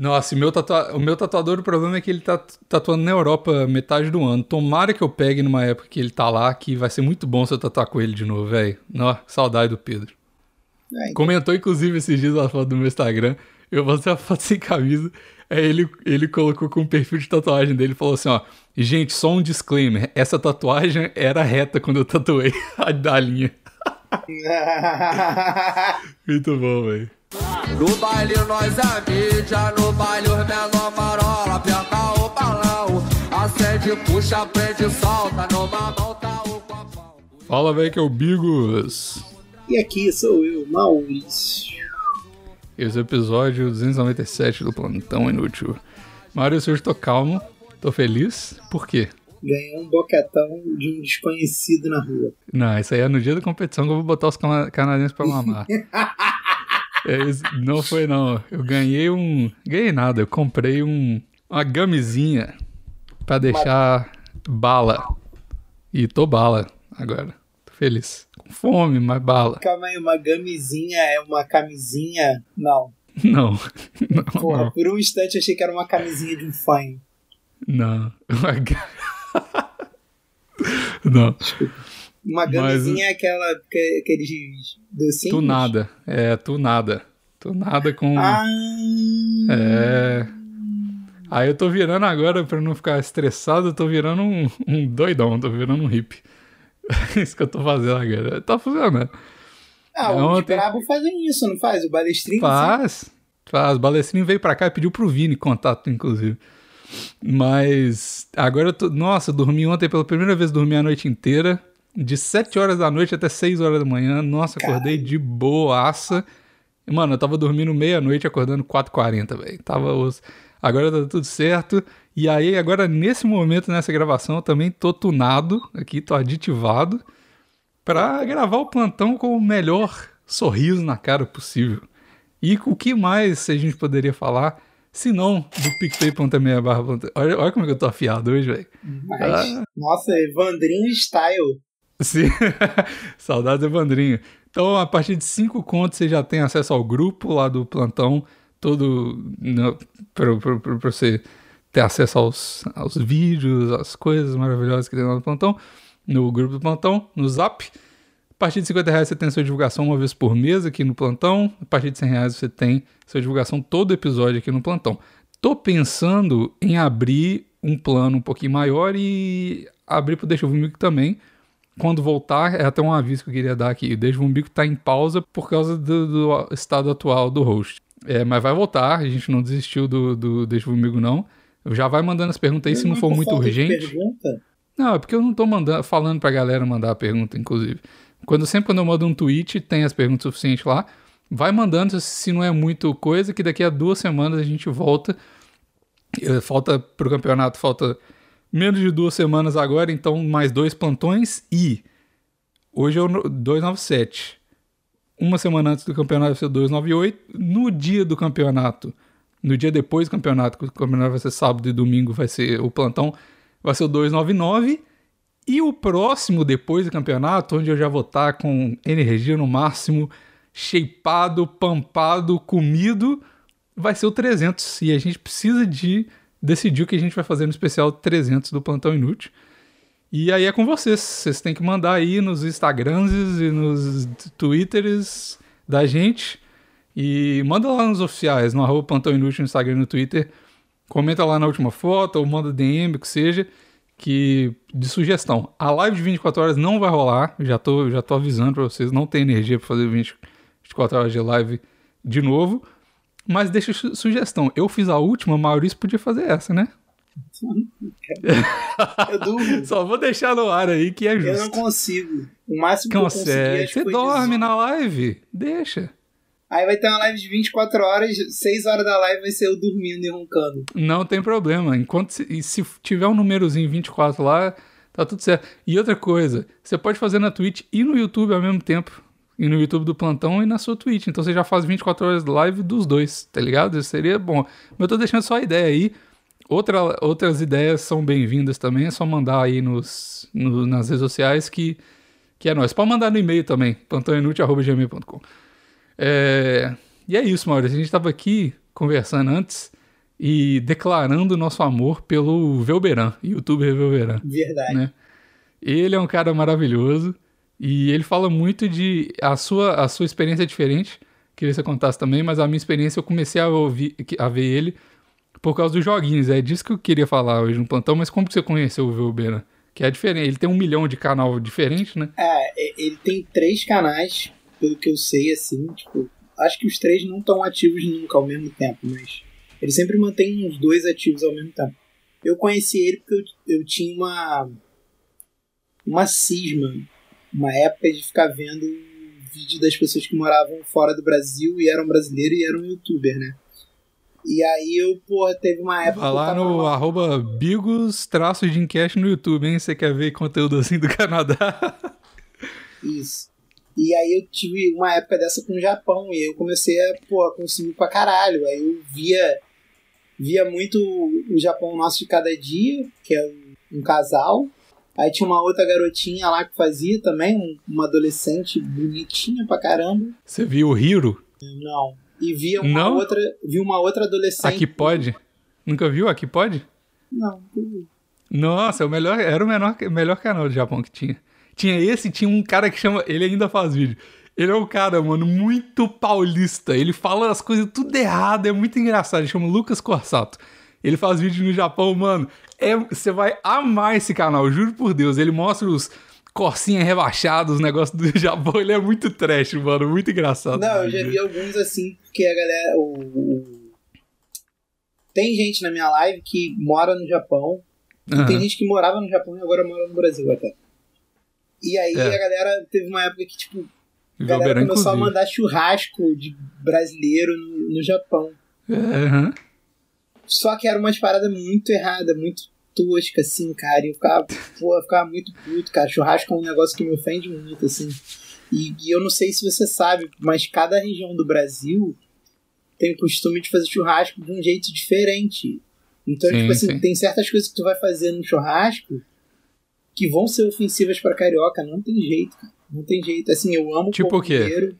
Nossa, o meu, tatua... o meu tatuador, o problema é que ele tá tatuando na Europa metade do ano. Tomara que eu pegue numa época que ele tá lá, que vai ser muito bom se eu tatuar com ele de novo, velho. Saudade do Pedro. É, então... Comentou, inclusive, esses dias a foto do meu Instagram. Eu postei a foto sem camisa. Aí ele, ele colocou com o perfil de tatuagem dele e falou assim: ó, gente, só um disclaimer. Essa tatuagem era reta quando eu tatuei a da linha. muito bom, velho. No baile nós é mídia, no baile os menor marola, aperta o balão, acende, puxa, prende, solta, numa mão tá o copão. Fala, velho, que é o Bigos. E aqui sou eu, Maurício. Esse é o episódio 297 do Plantão Inútil. Maurício, hoje tô calmo, tô feliz. Por quê? Ganhei um boquetão de um desconhecido na rua. Não, isso aí é no dia da competição que eu vou botar os canadenses pra mamar. É, não foi não. Eu ganhei um. Ganhei nada. Eu comprei um uma gamezinha pra deixar bala. E tô bala agora. Tô feliz. Com fome, mas bala. Calma aí, uma gamezinha é uma camisinha? Não. Não. não Porra, não. por um instante eu achei que era uma camisinha de um fã. Não. não. Desculpa. Uma gamezinha é aquela, aqueles docinhos? Tu nada. É, tu nada. Tu nada com. Ah. É. Aí eu tô virando agora, pra não ficar estressado, eu tô virando um, um doidão, tô virando um hippie. isso que eu tô fazendo agora. Tá funcionando. Ah, é os brabo fazem isso, não faz? O Balestrinho faz. Faz. O Balestrinho veio pra cá e pediu pro Vini contato, inclusive. Mas agora eu tô. Nossa, eu dormi ontem pela primeira vez, dormi a noite inteira de 7 horas da noite até 6 horas da manhã. Nossa, acordei de boaça. Mano, eu tava dormindo meia-noite, acordando 4h40, velho. Tava os... Agora tá tudo certo. E aí, agora nesse momento, nessa gravação, eu também tô tunado aqui, tô aditivado para gravar o plantão com o melhor sorriso na cara possível. E o que mais a gente poderia falar, se não do PicPay.me barra olha, olha como é que eu tô afiado hoje, velho. Ah. Nossa, Evandrinho style. Sim, saudades Evandrinho. Então, a partir de cinco contos, você já tem acesso ao grupo lá do plantão, todo né, para você ter acesso aos, aos vídeos, às coisas maravilhosas que tem lá no plantão, no grupo do plantão, no Zap. A partir de 50 reais você tem sua divulgação uma vez por mês aqui no plantão. A partir de 100 reais você tem sua divulgação todo episódio aqui no plantão. Tô pensando em abrir um plano um pouquinho maior e abrir pro Deixa Comigo também quando voltar, é até um aviso que eu queria dar aqui. O Deixa Umbigo está em pausa por causa do, do, estado atual do host. É, mas vai voltar, a gente não desistiu do, do Deixa Umbigo, não. Já vai mandando as perguntas aí se não for muito urgente. Não, é porque eu não tô mandando, falando pra galera mandar a pergunta, inclusive. Quando, sempre quando eu mando um tweet, tem as perguntas suficientes lá. Vai mandando, se não é muito coisa, que daqui a duas semanas a gente volta. Eh, falta pro campeonato, falta menos de duas semanas agora, então mais dois plantões e hoje é o 297. Uma semana antes do campeonato vai ser o 298. No dia do campeonato, no dia depois do campeonato, que o campeonato vai ser sábado e domingo, vai ser o plantão, vai ser o 299. E o próximo depois do campeonato, onde eu já vou estar com energia no máximo, shapeado, pampado, comido, vai ser o 300. E a gente precisa de decidiu que a gente vai fazer no especial 300 do Plantão Inútil. E aí é com vocês. Vocês têm que mandar aí nos Instagrams e nos Twitters da gente. E manda lá nos oficiais, no arroba Plantão Inútil no Instagram e no Twitter. Comenta lá na última foto ou manda DM, que seja, que de sugestão. A live de 24 horas não vai rolar. Já tô, já tô avisando para vocês, não tem energia para fazer 24 horas de live de novo. Mas deixa sugestão. Eu fiz a última, Maurício podia fazer essa, né? eu durmo. Só vou deixar no ar aí que é justo. Eu não consigo. O máximo que eu consegui é Você dorme na live? Deixa. Aí vai ter uma live de 24 horas, 6 horas da live vai ser eu dormindo e roncando. Não tem problema. Enquanto se, se tiver um númerozinho 24 lá, tá tudo certo. E outra coisa, você pode fazer na Twitch e no YouTube ao mesmo tempo e no YouTube do Plantão e na sua Twitch. Então você já faz 24 horas de live dos dois, tá ligado? Isso seria bom. Mas eu tô deixando só a ideia aí. Outra, outras ideias são bem-vindas também. É só mandar aí nos, no, nas redes sociais que, que é nóis. Pode mandar no e-mail também, plantãoinútil.gmail.com. É, e é isso, Maurício. A gente tava aqui conversando antes e declarando nosso amor pelo Velberan, youtuber Velberan. Verdade. Né? Ele é um cara maravilhoso e ele fala muito de a sua, a sua experiência é diferente. Queria que você contasse também, mas a minha experiência eu comecei a ouvir, a ver ele por causa dos joguinhos. É disso que eu queria falar hoje no plantão, mas como que você conheceu o Velberan? Que é diferente, ele tem um milhão de canal diferente, né? É, ele tem três canais, pelo que eu sei, assim, tipo, acho que os três não estão ativos nunca ao mesmo tempo, mas ele sempre mantém uns dois ativos ao mesmo tempo. Eu conheci ele porque eu, eu tinha uma uma cisma, uma época de ficar vendo vídeo das pessoas que moravam fora do Brasil e eram brasileiros e eram youtuber, né? E aí eu, porra, teve uma época. Vai lá no numa... arroba bigos traço de enquete no YouTube, hein? Você quer ver conteúdo assim do Canadá? Isso. E aí eu tive uma época dessa com o Japão e eu comecei a, porra, consumir pra caralho. Aí eu via via muito o Japão Nosso de Cada Dia, que é um casal. Aí tinha uma outra garotinha lá que fazia também, uma adolescente bonitinha pra caramba. Você viu o Hiro? Não. E via uma Não? outra, vi uma outra adolescente. Aqui pode? Nunca viu Aqui pode? Não, nunca vi. Nossa, é o melhor, era o menor, melhor canal do Japão que tinha. Tinha esse, tinha um cara que chama. Ele ainda faz vídeo. Ele é um cara, mano, muito paulista. Ele fala as coisas tudo errado, é muito engraçado. Ele chama Lucas Corsato. Ele faz vídeo no Japão, mano. É, você vai amar esse canal, juro por Deus. Ele mostra os corsinha rebaixados, os negócios do Japão. Ele é muito trash, mano, muito engraçado. Não, eu já vi alguns assim, porque a galera. O. Tem gente na minha live que mora no Japão. E tem gente que morava no Japão e agora mora no Brasil até. E aí É. a galera teve uma época que, tipo, a galera começou a inclusive. mandar churrasco de brasileiro no, no Japão. Aham. Só que era umas paradas muito erradas, muito tosca, assim, cara. E eu ficava, pô, eu ficava muito puto, cara. Churrasco é um negócio que me ofende muito, assim. E, e eu não sei se você sabe, mas cada região do Brasil tem o costume de fazer churrasco de um jeito diferente. Então, Sim, tipo assim, sim. tem certas coisas que tu vai fazer no churrasco que vão ser ofensivas pra carioca. Não tem jeito, cara. Não tem jeito. Assim, eu amo Tipo povo o quê?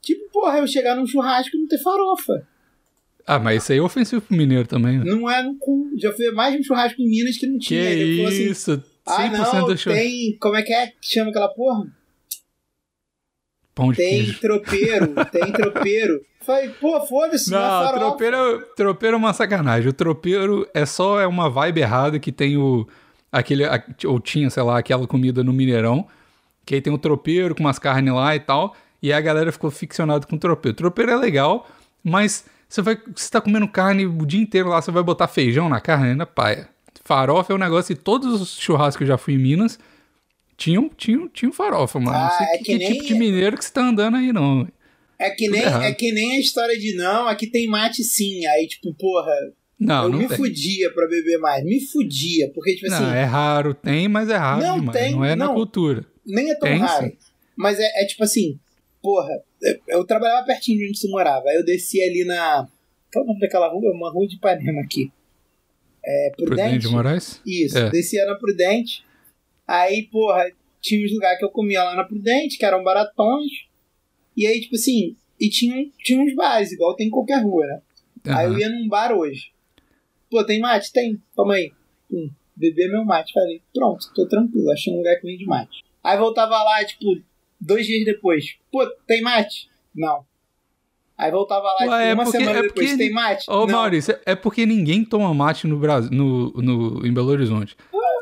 Tipo, porra, eu chegar num churrasco e não ter farofa. Ah, mas isso aí é ofensivo pro mineiro também, né? Não é no cu. Já fui mais um churrasco em Minas que não Que tinha. Ele falou assim, isso, 100% ah, não, do tem. Como é que é que chama aquela porra? Pão de Tem queijo. tropeiro, tem tropeiro. Falei, pô, foda-se, não, é Não, farofa. tropeiro, tropeiro é uma sacanagem. O tropeiro é só é uma vibe errada que tem o. Aquele, ou tinha, sei lá, aquela comida no Mineirão. Que aí tem o tropeiro com umas carnes lá e tal. E aí a galera ficou ficcionada com o tropeiro. Tropeiro é legal, mas você vai. Você tá comendo carne o dia inteiro lá, você vai botar feijão na carne, na paia. Farofa é um negócio e todos os churrascos que eu já fui em Minas tinham, tinham, tinham farofa, mano. Ah, não sei é que, que nem- tipo de mineiro que você tá andando aí, não. É que, nem, é que nem a história de não, aqui tem mate sim. Aí, tipo, porra, Não, eu não me tem. fudia pra beber mais. Me fudia, porque, tipo Não, assim, é raro, tem, mas é raro Não demais. tem, não é na não. cultura. nem é tão tem, raro. sim. Mas é, é tipo assim, porra, eu, eu trabalhava pertinho de onde você morava. Aí eu descia ali na. Qual é o nome daquela rua? Uma rua de Ipanema aqui. É, Prudente Prudente. de Moraes? Isso, É. descia na Prudente. Aí, porra, tinha uns lugares que eu comia lá na Prudente, que eram baratões. E aí, tipo assim, e tinha, tinha uns bares, igual tem em qualquer rua, né? Aí eu ia num bar hoje. Pô, tem mate? Tem. Toma aí. Pum, beber meu mate. Falei, pronto, tô tranquilo. Achei um lugar que vende mate. Aí voltava lá, tipo, dois dias depois. Pô, tem mate? Não. Aí voltava lá, Ué, tipo, é uma porque- semana é depois. porque- Tem mate? Ô, Não. Maurício, é porque ninguém toma mate no Brasil, no, no, em Belo Horizonte.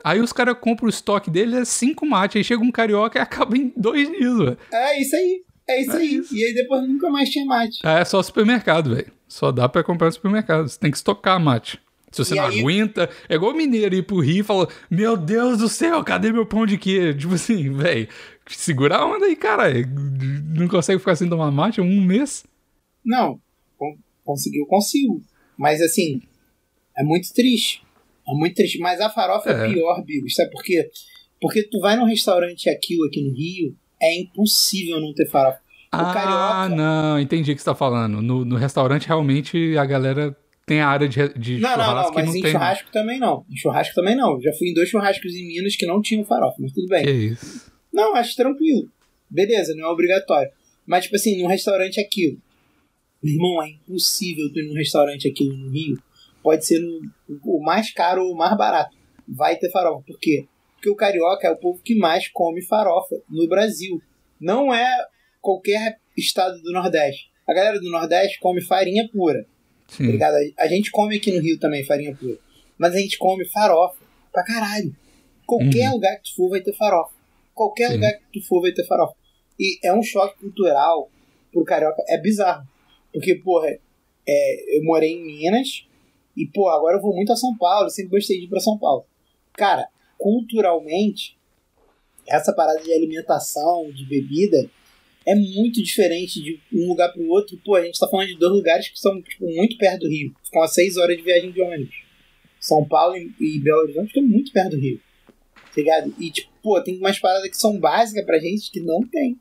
Aí os caras compram o estoque dele, é cinco mates. Aí chega um carioca e acaba em dois dias, velho. É isso aí. É isso É aí. isso. E aí depois nunca mais tinha mate. Ah, É só supermercado, velho. Só dá pra comprar no supermercado. Você tem que estocar mate. Se você E não aí- aguenta, é igual mineiro ir pro Rio e falar: Meu Deus do céu, cadê meu pão de queijo? Tipo assim, velho, segura a onda aí, cara. Não consegue ficar sem tomar mate um mês? Não, con- conseguiu, consigo. Mas assim, é muito triste. É muito triste. Mas a farofa é, É. pior, Bigo. Sabe por quê? Porque tu vai num restaurante aquilo aqui no Rio, é impossível não ter farofa. O ah, carioca- não, entendi o que você tá falando. No, no restaurante, realmente, a galera tem a área de, de Não, não, churrasco não, mas que não em tem. churrasco também não. Em churrasco também não. Já fui em dois churrascos em Minas que não tinham farofa, mas tudo bem. Que isso. Não, acho tranquilo. Beleza, não é obrigatório. Mas, tipo assim, num restaurante aquilo. Meu irmão, é impossível tu ir num restaurante aquilo no Rio pode ser no, o mais caro ou o mais barato. Vai ter farofa. Por quê? Porque o carioca é o povo que mais come farofa no Brasil. Não é qualquer estado do Nordeste. A galera do Nordeste come farinha pura. Tá ligado? A gente come aqui no Rio também farinha pura. Mas a gente come farofa pra caralho. Qualquer uhum. lugar que tu for vai ter farofa. Qualquer Sim. lugar que tu for vai ter farofa. E é um choque cultural pro carioca. É bizarro. Porque, porra, é, eu morei em Minas e, pô, agora eu vou muito a São Paulo. sempre gostei de ir pra São Paulo. Cara, culturalmente, essa parada de alimentação, de bebida, é muito diferente de um lugar pro outro. Pô, a gente tá falando de dois lugares que são tipo, muito perto do Rio. Ficam a seis horas de viagem de ônibus. São Paulo e Belo Horizonte ficam muito perto do Rio. Tá ligado? E, tipo, pô, tem umas paradas que são básicas pra gente que não tem.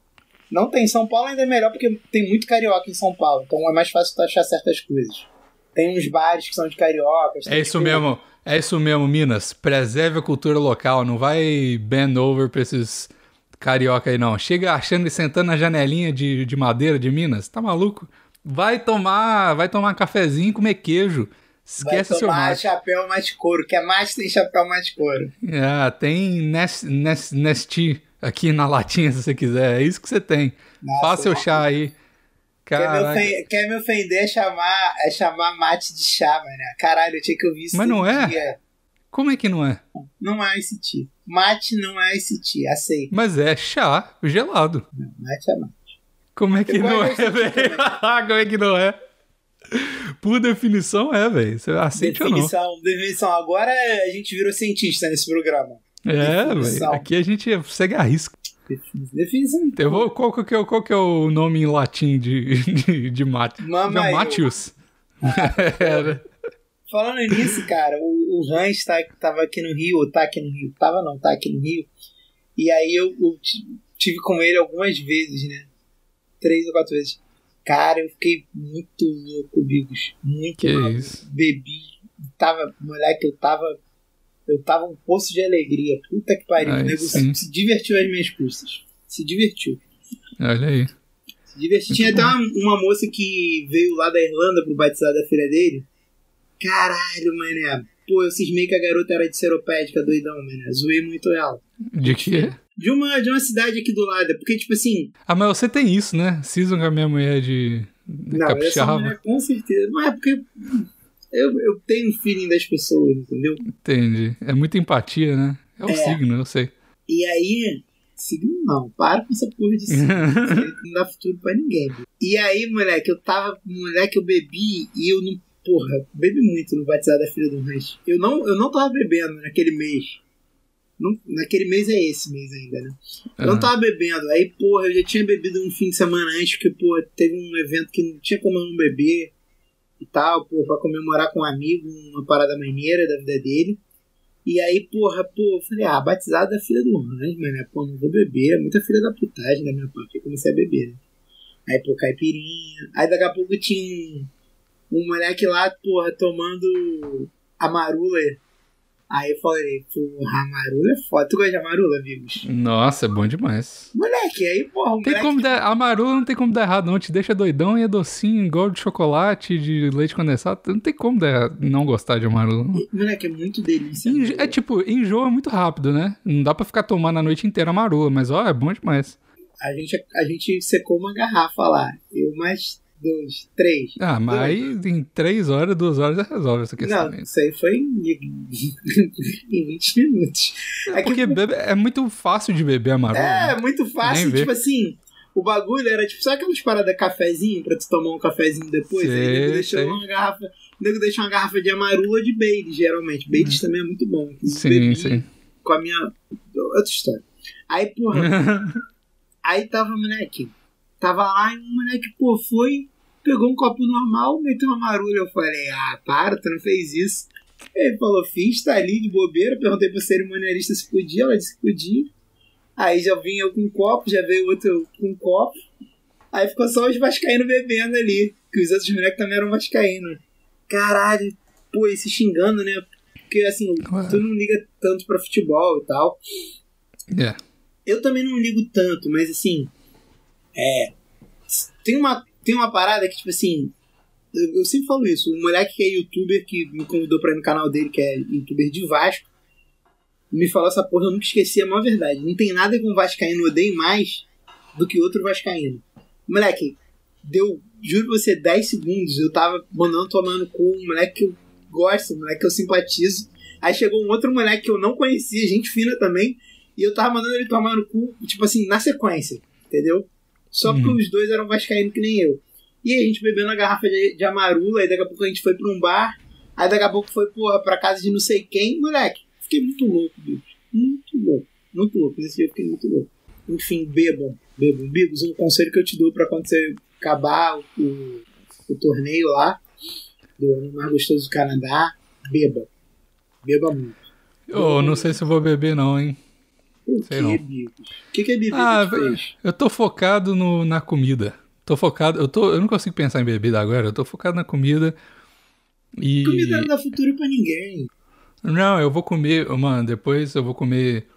Não tem. São Paulo ainda é melhor porque tem muito carioca em São Paulo. Então é mais fácil tu achar certas coisas. Tem uns bares que são de cariocas. É isso mesmo. É isso mesmo, Minas. Preserve a cultura local. Não vai bend over pra esses carioca aí, não. Chega achando e sentando na janelinha de, de madeira de Minas. Tá maluco? Vai tomar, vai tomar cafezinho e comer queijo. Esquece vai tomar seu mate. chapéu mais couro. Que é mate tem chapéu mais couro. É, tem Nest, Nest, Nesti aqui na latinha se você quiser. É isso que você tem. Nossa, Faça seu chá aí. Quer me, ofender, quer me ofender é chamar, é chamar mate de chá, mano. Caralho, eu tinha que ouvir isso. Mas não é? Dia. Como é que não é? Não é esse tipo. Mate não é esse tipo, aceito. Mas é chá gelado. Não, mate é mate. Como é que não é, velho? Como é que não é? Por definição é, velho. Você aceita definição, ou não? Definição. Agora a gente virou cientista nesse programa. É, velho. Aqui a gente segue a risco. Definição. Eu vou, qual, que é, qual que é o nome em latim de, de, de mate? Matius. Era. Falando nisso, cara, o, o Hans tá, tava aqui no Rio, tá aqui no Rio, tava não, tá aqui no Rio. E aí eu, eu tive com ele algumas vezes, né? Três ou quatro vezes. Cara, eu fiquei muito louco, Bigos. Muito que mal. Isso? Bebi. Tava, moleque, eu tava. Eu tava um poço de alegria. Puta que pariu. o nego se, se divertiu às minhas custas. Se divertiu. Olha aí. Se divertiu. Tinha até uma, uma moça que veio lá da Irlanda pro batizado da filha dele. Caralho, mané. Pô, eu cismei que a garota era de seropédica, doidão, mané. Zoei muito ela. De quê? De uma, de uma cidade aqui do lado. Porque, tipo assim. Ah, mas você tem isso, né? Cisam com a minha mulher de. de não, capixaba. essa mulher, com certeza. Mas é porque. Eu, eu tenho um feeling das pessoas, entendeu? Entendi. É muita empatia, né? É o é. signo, eu sei. E aí, signo não, para com essa porra de signo. não dá futuro pra ninguém. E aí, moleque, eu tava. Moleque, eu bebi e eu não porra, bebi muito no batizado da filha do Rancho. Eu não, eu não tava bebendo naquele mês. Não, naquele mês é esse mês ainda, né? Eu não tava bebendo. Aí, porra, eu já tinha bebido um fim de semana antes, porque, porra, teve um evento que não tinha como eu não beber e tal, porra, pra comemorar com um amigo, uma parada maneira da vida dele. E aí, porra, pô, eu falei, ah, batizado da filha do Rancho, mano, pô, não vou beber, é muita filha da putagem da minha parte. Eu comecei a beber, né? Aí, pô, caipirinha. Aí daqui a pouco tinha um moleque lá, porra, tomando a marula. Aí eu falei, porra, a marula é foda. Tu gosta de amarula, amigos? Nossa, é bom demais. Moleque, aí, porra, um tem moleque... como dar, A marula não tem como dar errado, não. Te deixa doidão e é docinho, igual de chocolate, de leite condensado. Não tem como dar, não gostar de amarula. Moleque, é muito delícia. Enjo... É tipo, enjoa muito rápido, né? Não dá pra ficar tomando a noite inteira amarula, mas ó, é bom demais. A gente, a gente secou uma garrafa lá. Eu mais dois, três. Ah, mas dois. em três horas, duas horas já resolve essa questão. Não, isso aí foi em, em 20 minutos. É, é porque bebe, é muito fácil de beber amarelo. É, né? muito fácil. Tipo assim, o bagulho era tipo, sabe aquelas paradas cafezinho pra tu tomar um cafezinin depois? Sei, aí nego deixou uma garrafa. O nego deixa uma garrafa de amarula de Baileys, geralmente. Baileys também é muito bom. Sim, sim. Com a minha. Outra história. Aí, porra. aí tava o moleque. Tava lá e o moleque, pô, foi pegou um copo normal, meteu uma marulha. Eu falei, ah, para, tu não fez isso. Ele falou, fiz, tá ali de bobeira. Perguntei pro cerimonialista se podia, ela disse que podia. Aí já vim eu com um copo, já veio outro com um copo. Aí ficou só os vascaínos bebendo ali. Que os outros moleques também eram vascaínos. Caralho, pô, e se xingando, né? Porque assim, claro. tu não liga tanto pra futebol e tal. É. Eu também não ligo tanto, mas assim. É. Tem uma tem uma parada que, tipo assim, Eu, eu sempre falo isso. O moleque que é youtuber, que me convidou pra ir no canal dele, que é youtuber de Vasco, me falou essa porra, eu nunca esqueci a maior verdade. Não tem nada que um Vascaíno odeie mais do que outro Vascaíno. Moleque, deu, juro pra você, 10 segundos, eu tava mandando tomar no cu um moleque que eu gosto, um moleque que eu simpatizo. Aí chegou um outro moleque que eu não conhecia, gente fina também, e eu tava mandando ele tomar no cu, tipo assim, na sequência, entendeu? Só porque uhum. os dois eram vascaínos que nem eu. E a gente bebendo a garrafa de, de amarula, aí daqui a pouco a gente foi pra um bar, aí daqui a pouco foi, porra, pra casa de não sei quem, moleque. Fiquei muito louco, bicho. Muito louco. Muito louco. Nesse dia eu fiquei muito louco. Enfim, bebam. Bebam. Bigos, um conselho que eu te dou pra quando você acabar o, o, o torneio lá, do mais gostoso do Canadá, beba. Beba muito. oh, não sei se eu vou beber não, hein. O sei que, não. Bigos? O que, que é bebida ah, Eu tô focado no, na comida. Tô focado, eu, tô, eu não consigo pensar em bebida agora, eu tô focado na comida. E... Comida não dá futuro pra ninguém. Não, eu vou comer, mano, depois eu vou comer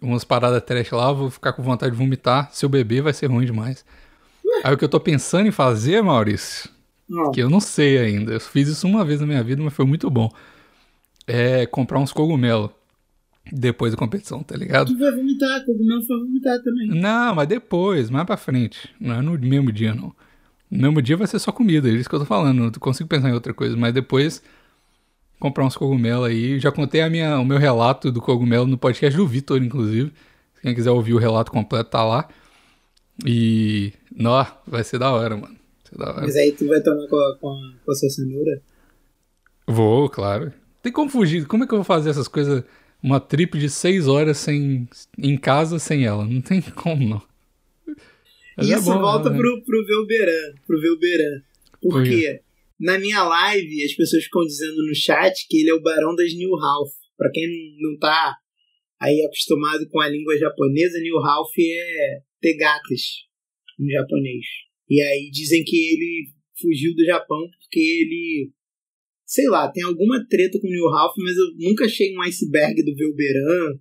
umas paradas trash lá, vou ficar com vontade de vomitar. Se eu beber, vai ser ruim demais. Ué? Aí o que eu tô pensando em fazer, Maurício, não. que eu não sei ainda, eu fiz isso uma vez na minha vida, mas foi muito bom. É comprar uns cogumelos depois da competição, tá ligado? Tu vai vomitar, cogumelo vai vomitar também. Não, mas depois, mais pra frente. Não é no mesmo dia, não. No mesmo dia vai ser só comida, é isso que eu tô falando. Não consigo pensar em outra coisa, mas depois comprar uns cogumelos aí. Já contei a minha, o meu relato do cogumelo no podcast do Vitor, inclusive. Quem quiser ouvir o relato completo, tá lá. E. Nó, vai ser da hora, mano. Ser da hora. Mas aí tu vai tomar com a, com a, com a sua cenoura? Vou, claro. Tem como fugir. Como é que eu vou fazer essas coisas? Uma trip de seis horas sem, em casa sem ela. Não tem como, não. Mas é Isso é bom, volta né? pro, pro Velberan. Pro Velberan. Por quê? Na minha live, as pessoas ficam dizendo no chat que ele é o barão das New Ralph. Pra quem não tá aí acostumado com a língua japonesa, New Ralph é ter gatas no japonês. E aí dizem que ele fugiu do Japão porque ele. Sei lá, tem alguma treta com o New Ralph, mas eu nunca achei um iceberg do Velberan.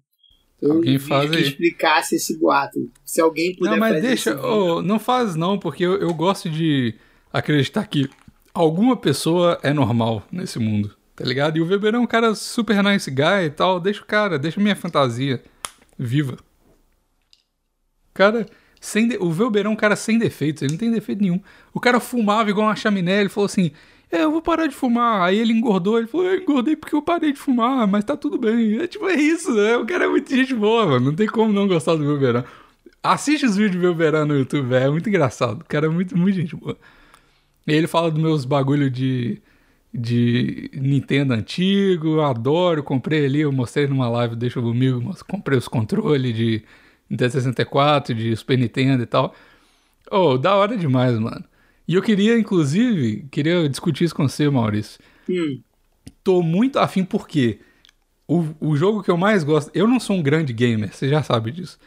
Alguém faz que explicasse esse boato. Se alguém puder Não, mas deixa. Oh, não faz não, porque eu, eu gosto de acreditar que alguma pessoa é normal nesse mundo, tá ligado? E o Weber é um cara super nice guy e tal. Deixa o cara, deixa minha fantasia viva. Cara, sem de... o Weber é um cara sem defeitos, ele não tem defeito nenhum. O cara fumava igual uma chaminé, ele falou assim: É, eu vou parar de fumar. Aí ele engordou, ele falou: Eu engordei porque eu parei de fumar, mas tá tudo bem. É tipo, é isso, né? O cara é muito gente boa, mano. Não tem como não gostar do Weberão. Assiste os vídeos do Weberão no YouTube. É muito engraçado. O cara é muito, muito gente boa. E ele fala dos meus bagulho de, de Nintendo antigo, adoro, comprei ali, eu mostrei numa live, deixa comigo, comprei os controles de Nintendo 64, de Super Nintendo e tal. Oh, da hora demais, mano. E eu queria, inclusive, queria discutir isso com você, Maurício. Hum. Tô muito afim porque o, o jogo que eu mais gosto, eu não sou um grande gamer, você já sabe disso.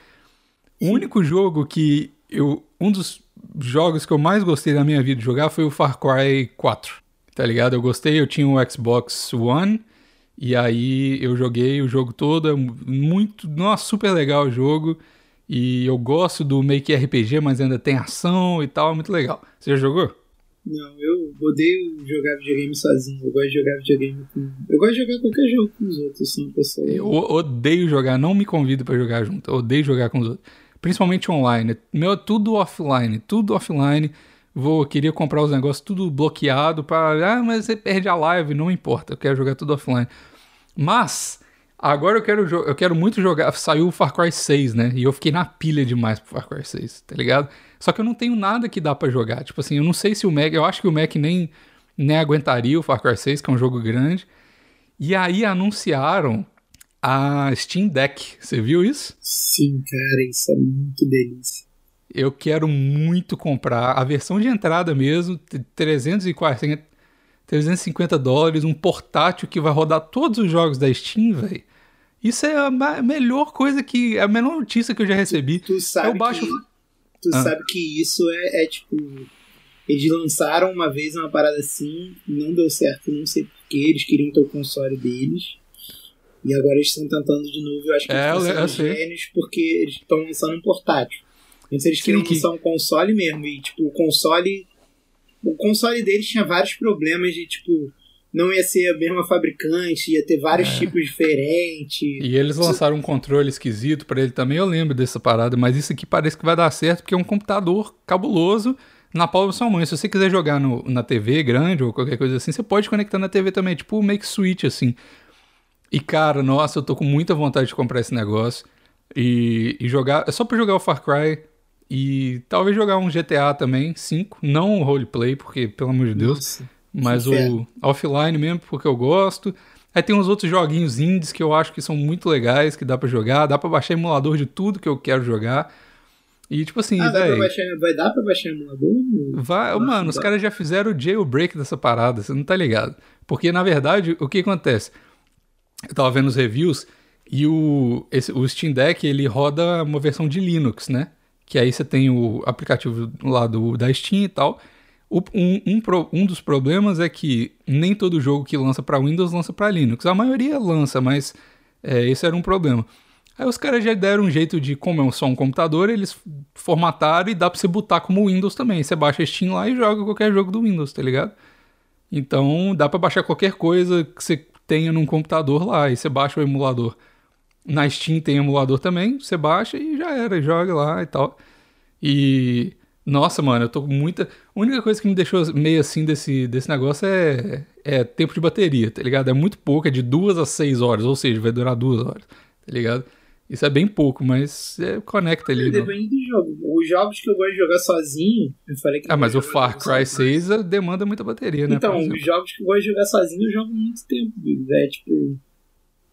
O único jogo que eu, um dos jogos que eu mais gostei da minha vida de jogar foi o Far Cry 4. Tá ligado? Eu gostei, eu tinha o Xbox One. E aí eu joguei o jogo todo, é muito, nossa, super legal o jogo. E eu gosto do Make RPG, mas ainda tem ação e tal, é muito legal. Você já jogou? Não, eu odeio jogar videogame sozinho. Eu gosto de jogar videogame com. Eu gosto de jogar qualquer jogo com os outros, são pessoas. Eu odeio jogar, não me convido para jogar junto. Eu odeio jogar com os outros principalmente online. Meu, tudo offline, tudo offline. Vou, queria comprar os negócios tudo bloqueado para, ah, mas você perde a live, não importa, eu quero jogar tudo offline. Mas agora eu quero eu quero muito jogar, saiu o Far Cry 6, né? E eu fiquei na pilha demais pro Far Cry 6, tá ligado? Só que eu não tenho nada que dá para jogar. Tipo assim, eu não sei se o Mac, eu acho que o Mac nem nem aguentaria o Far Cry 6, que é um jogo grande. E aí anunciaram a Steam Deck. Você viu isso? Sim, cara, isso é muito delícia. Eu quero muito comprar a versão de entrada mesmo, 340, 350 dólares, um portátil que vai rodar todos os jogos da Steam, velho. Isso é a melhor coisa que. a menor notícia que eu já recebi. Tu, tu sabe eu baixo... que, tu ah. sabe que isso é, é tipo. Eles lançaram uma vez uma parada assim, não deu certo, não sei porquê, eles queriam ter o console deles. E agora eles estão tentando de novo, eu acho que é, eles estão gênios porque eles estão lançando um portátil. Antes eles queriam lançar um console mesmo, e tipo, o console o console deles tinha vários problemas de tipo não ia ser a mesma fabricante, ia ter vários é. tipos diferentes. E eles lançaram um controle esquisito para ele também, eu lembro dessa parada, mas isso aqui parece que vai dar certo porque é um computador cabuloso na palma da sua mãe. Se você quiser jogar no, na TV grande ou qualquer coisa assim, você pode conectar na TV também, tipo o Make Switch assim. E cara, nossa, eu tô com muita vontade de comprar esse negócio e, e jogar, é só para jogar o Far Cry e talvez jogar um GTA também, 5, não o roleplay, porque pelo amor de Deus. Nossa. Mas o offline mesmo, porque eu gosto. Aí tem uns outros joguinhos indies que eu acho que são muito legais, que dá para jogar. Dá para baixar emulador de tudo que eu quero jogar. E tipo assim, ah, véio, baixar, vai dar pra baixar emulador? Vai, mano, os caras já fizeram o jailbreak dessa parada, você não tá ligado. Porque na verdade, o que acontece? Eu tava vendo os reviews e o, esse, o Steam Deck ele roda uma versão de Linux, né? Que aí você tem o aplicativo lá do, da Steam e tal. O, um, um, um, dos problemas é que nem todo jogo que lança para Windows lança para Linux. A maioria lança, mas é, esse era um problema. Aí os caras já deram um jeito de, como é só um computador, eles formataram e dá pra você botar como Windows também. Você baixa Steam lá e joga qualquer jogo do Windows, tá ligado? Então dá para baixar qualquer coisa que você tenha num computador lá. E você baixa o emulador. Na Steam tem emulador também, você baixa e já era, joga lá e tal. E nossa, mano, eu tô com muita. A única coisa que me deixou meio assim desse, desse negócio é, é tempo de bateria, tá ligado? É muito pouco, é de duas a seis horas, ou seja, vai durar duas horas, tá ligado? Isso é bem pouco, mas é, conecta ali. Depende do jogo. Os jogos que eu gosto de jogar sozinho, eu falei que. Ah, mas o Far Cry 6 mas... demanda muita bateria, né? Então, os jogos que eu gosto de jogar sozinho, eu jogo muito tempo, é tipo.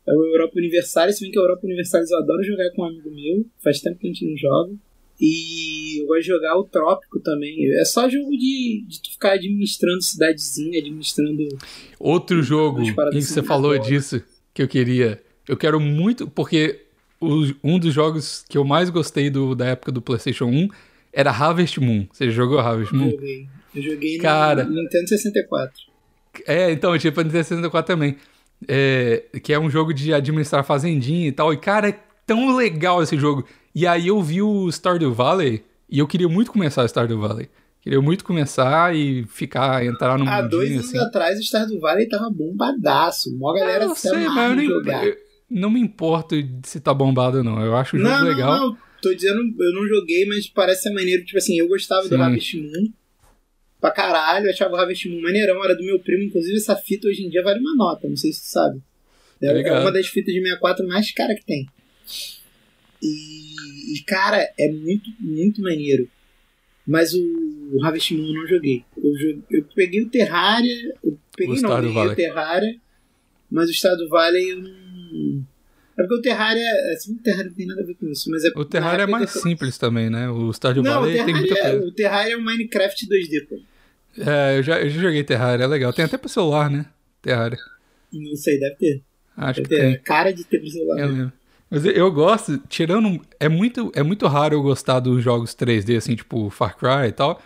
É o Europa Universalis, se bem que a Europa Universalis eu adoro jogar com um amigo meu, faz tempo que a gente não joga. E eu gosto de jogar o Trópico também. É só jogo de, de tu ficar administrando cidadezinha, administrando. Outro jogo que você falou disso que eu queria. Eu quero muito, porque o, um dos jogos que eu mais gostei do, da época do PlayStation 1 era Harvest Moon. Você jogou Harvest Moon? Eu joguei. Eu joguei Cara, no Nintendo 64. É, então, tipo, Nintendo 64 também. É, que é um jogo de administrar fazendinha e tal. E, cara, é tão legal esse jogo. E aí eu vi o Stardew Valley e eu queria muito começar o Stardew Valley. Queria muito começar e ficar, entrar no Há dois anos assim. atrás o Stardew Valley tava bombadaço. Mó galera eu sei, mas eu nem, jogar. Eu, não me importo se tá bombado não. Eu acho o jogo não, legal. Não, não. Tô dizendo, eu não joguei, mas parece ser maneiro. Tipo assim, eu gostava Sim. do Harvest Moon pra caralho. Eu achava o Harvest Moon maneirão. Era do meu primo. Inclusive, essa fita hoje em dia vale uma nota. Não sei se tu sabe. É, é uma das fitas de 64 mais cara que tem. E, e, cara, é muito, muito maneiro. Mas o, Harvest Moon eu não joguei. Eu, joguei, eu peguei o Terraria, eu peguei o não, peguei o Terraria, mas o Estado Valley eu não. É porque o Terraria, assim, o Terraria não tem nada a ver com isso, mas é O Terraria é mais eu... simples também, né? O Stardew não, Valley tem muita coisa. O Terraria é um Minecraft 2D, pô. É, eu já, eu já joguei Terraria, é legal. Tem até pro celular, né? Terraria. Não sei, deve ter. Acho deve que ter. tem. Cara de ter pro celular. Eu lembro. Mas eu gosto, tirando. É muito, é muito raro eu gostar dos jogos 3D, assim, tipo Far Cry e tal.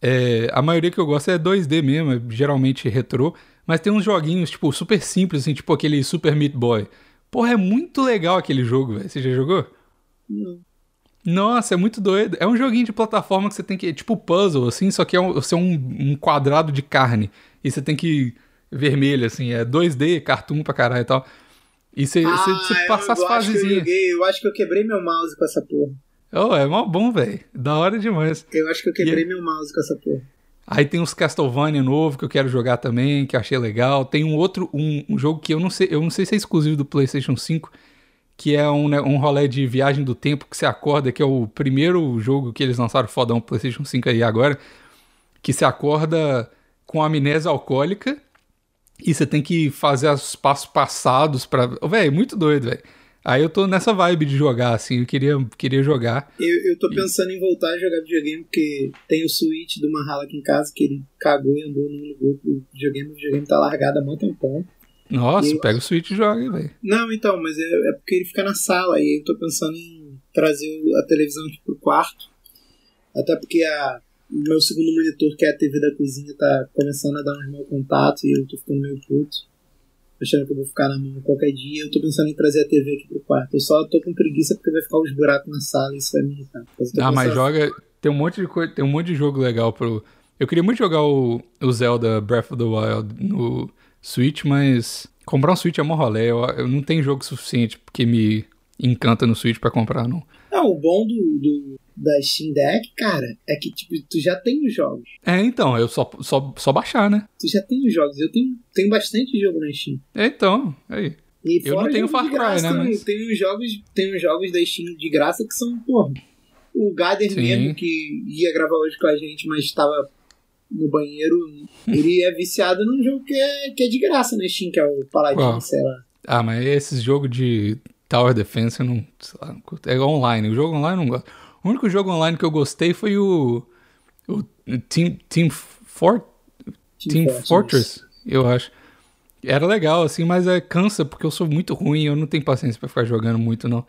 É, a maioria que eu gosto é 2D mesmo, é geralmente retrô. Mas tem uns joguinhos, tipo, super simples, assim, tipo aquele Super Meat Boy. Porra, é muito legal aquele jogo, velho. Você já jogou? Não. Nossa, é muito doido. É um joguinho de plataforma que você tem que. Tipo puzzle, assim, só que é um, você é um, um quadrado de carne. E você tem que. Vermelho, assim, é 2D, cartoon pra caralho e tal. E você ah, passa as fases. Eu, eu acho que eu quebrei meu mouse com essa porra. Oh, é mó bom, velho. Da hora demais. Eu acho que eu quebrei e... meu mouse com essa porra. Aí tem uns Castlevania novo que eu quero jogar também, que eu achei legal. Tem um outro, um, um, jogo que eu não sei, eu não sei se é exclusivo do PlayStation 5, que é um, né, um rolê de viagem do tempo que você acorda, que é o primeiro jogo que eles lançaram fodão pro PlayStation 5 aí agora, que você acorda com amnésia alcoólica e você tem que fazer os passos passados pra. Velho, muito doido, velho. Aí eu tô nessa vibe de jogar, assim, eu queria, queria jogar. Eu, eu tô pensando e... em voltar a jogar videogame, porque tem o Switch do Mahala aqui em casa, que ele cagou e andou no grupo. O videogame, o videogame tá largado há muito tempo. Nossa, eu... pega o Switch e joga, velho. Não, então, mas é, é, porque ele fica na sala, e aí eu tô pensando em trazer a televisão aqui pro quarto. Até porque a, meu segundo monitor, que é a TV da cozinha, tá começando a dar uns maus contatos e eu tô ficando meio puto. Achando que eu vou ficar na mão qualquer dia. Eu tô pensando em trazer a TV aqui pro quarto. Eu só tô com preguiça porque vai ficar os buracos na sala e isso vai me irritar. Ah, mas joga. Tem um monte de coisa. Tem um monte de jogo legal pro. Eu queria muito jogar o, o Zelda Breath of the Wild no Switch, mas comprar um Switch é mó rolê. Eu, eu não tenho jogo suficiente que me encanta no Switch pra comprar, não. Não, o bom do, do, da Steam Deck, cara, é que tipo, tu já tem os jogos. É, então, eu só, só, só baixar, né? Tu já tem os jogos. Eu tenho, tenho bastante jogo na Steam. É, então, aí. E Eu não tenho Far Cry, graça né, também. mas- Tem os jogos, tem os jogos da Steam de graça que são, porra. O Gader Sim. mesmo, que ia gravar hoje com a gente, mas estava no banheiro, ele é viciado num jogo que é, que é de graça na Steam, que é o Paladino, sei lá. Ah, mas esses jogos de Tower Defense eu não. sei lá, não curto. É online. O jogo online eu não gosto. O único jogo online que eu gostei foi o. O Team, Team, For, Team Fortress, eu acho. Era legal, assim, mas é, cansa, porque eu sou muito ruim, eu não tenho paciência pra ficar jogando muito, não.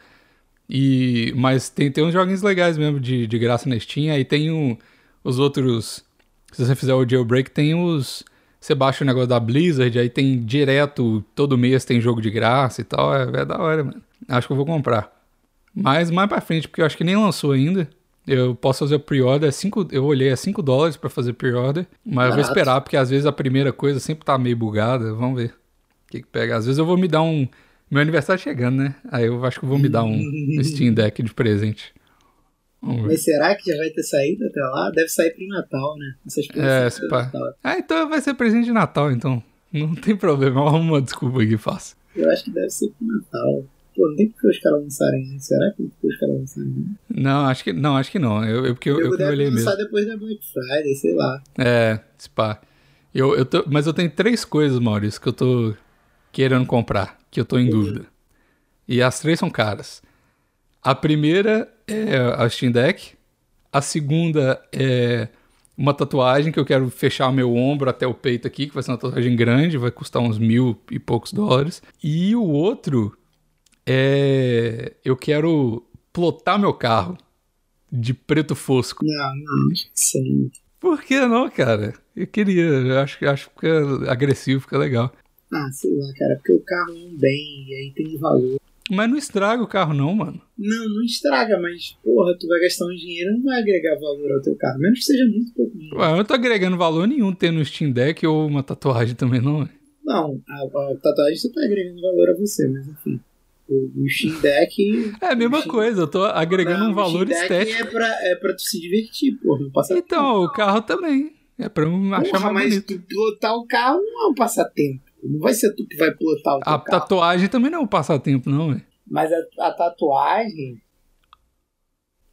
E, mas tem, tem uns joguinhos legais mesmo de, de graça na Steam, aí tem o- os outros. Se você fizer o jailbreak, tem os. Você baixa o negócio da Blizzard, aí tem direto, todo mês tem jogo de graça e tal. É, é da hora, mano. Acho que eu vou comprar. Mas mais pra frente, porque eu acho que nem lançou ainda. Eu posso fazer o pre-order, é eu olhei, é 5 dólares pra fazer pre-order, mas eu vou esperar, porque às vezes a primeira coisa sempre tá meio bugada, vamos ver o que, que pega. Às vezes eu vou me dar um... Meu aniversário chegando, né? Aí eu acho que eu vou me dar um Steam Deck de presente. Mas será que já vai ter saído até lá? Deve sair pro Natal, né? Essas coisas É, se pro pá. Natal. Ah, então vai ser presente de Natal, então. Não tem problema, eu arrumo uma desculpa aqui fácil. Eu acho que deve ser pro Natal. Pô, não tem porque os caras lançarem antes. Será que tem os caras lançarem antes? Não, acho que não, acho que não. Eu, eu, porque eu, eu que não olhei mesmo. lançar depois da Black Friday, sei lá. É, spa. Eu, eu tô, mas eu tenho três coisas, Maurício, que eu tô querendo comprar, que eu tô em dúvida. E as três são caras. A primeira é a Steam Deck. A segunda é uma tatuagem que eu quero fechar meu ombro até o peito aqui, que vai ser uma tatuagem grande, vai custar uns mil e poucos dólares. E o outro é. Eu quero plotar meu carro de preto fosco. Não, não, acho que sim. Por que não, cara? Eu queria, eu acho, que- acho que fica agressivo, fica legal. Ah, sei lá, cara, porque o carro é um bem e aí tem valor. Mas não estraga o carro, não, mano. Não, não estraga, mas, porra, tu vai gastar um dinheiro e não vai agregar valor ao teu carro. Menos que seja muito pouco dinheiro. Ué, eu não tô agregando valor nenhum tendo um Steam Deck ou uma tatuagem também, não. Não, a, a tatuagem você tá agregando valor a você, mas enfim. O, o Steam Deck. É a mesma o Steam- coisa, eu tô agregando Não, um o valor estético. É pra, é pra tu se divertir, porra. Passa Então, o carro também. É pra eu achar Porra, mais mas bonito. tu pilotar o carro não é um passatempo. Não vai ser tu que vai pilotar o A carro. tatuagem também não é um passatempo, não, velho. Mas a, a tatuagem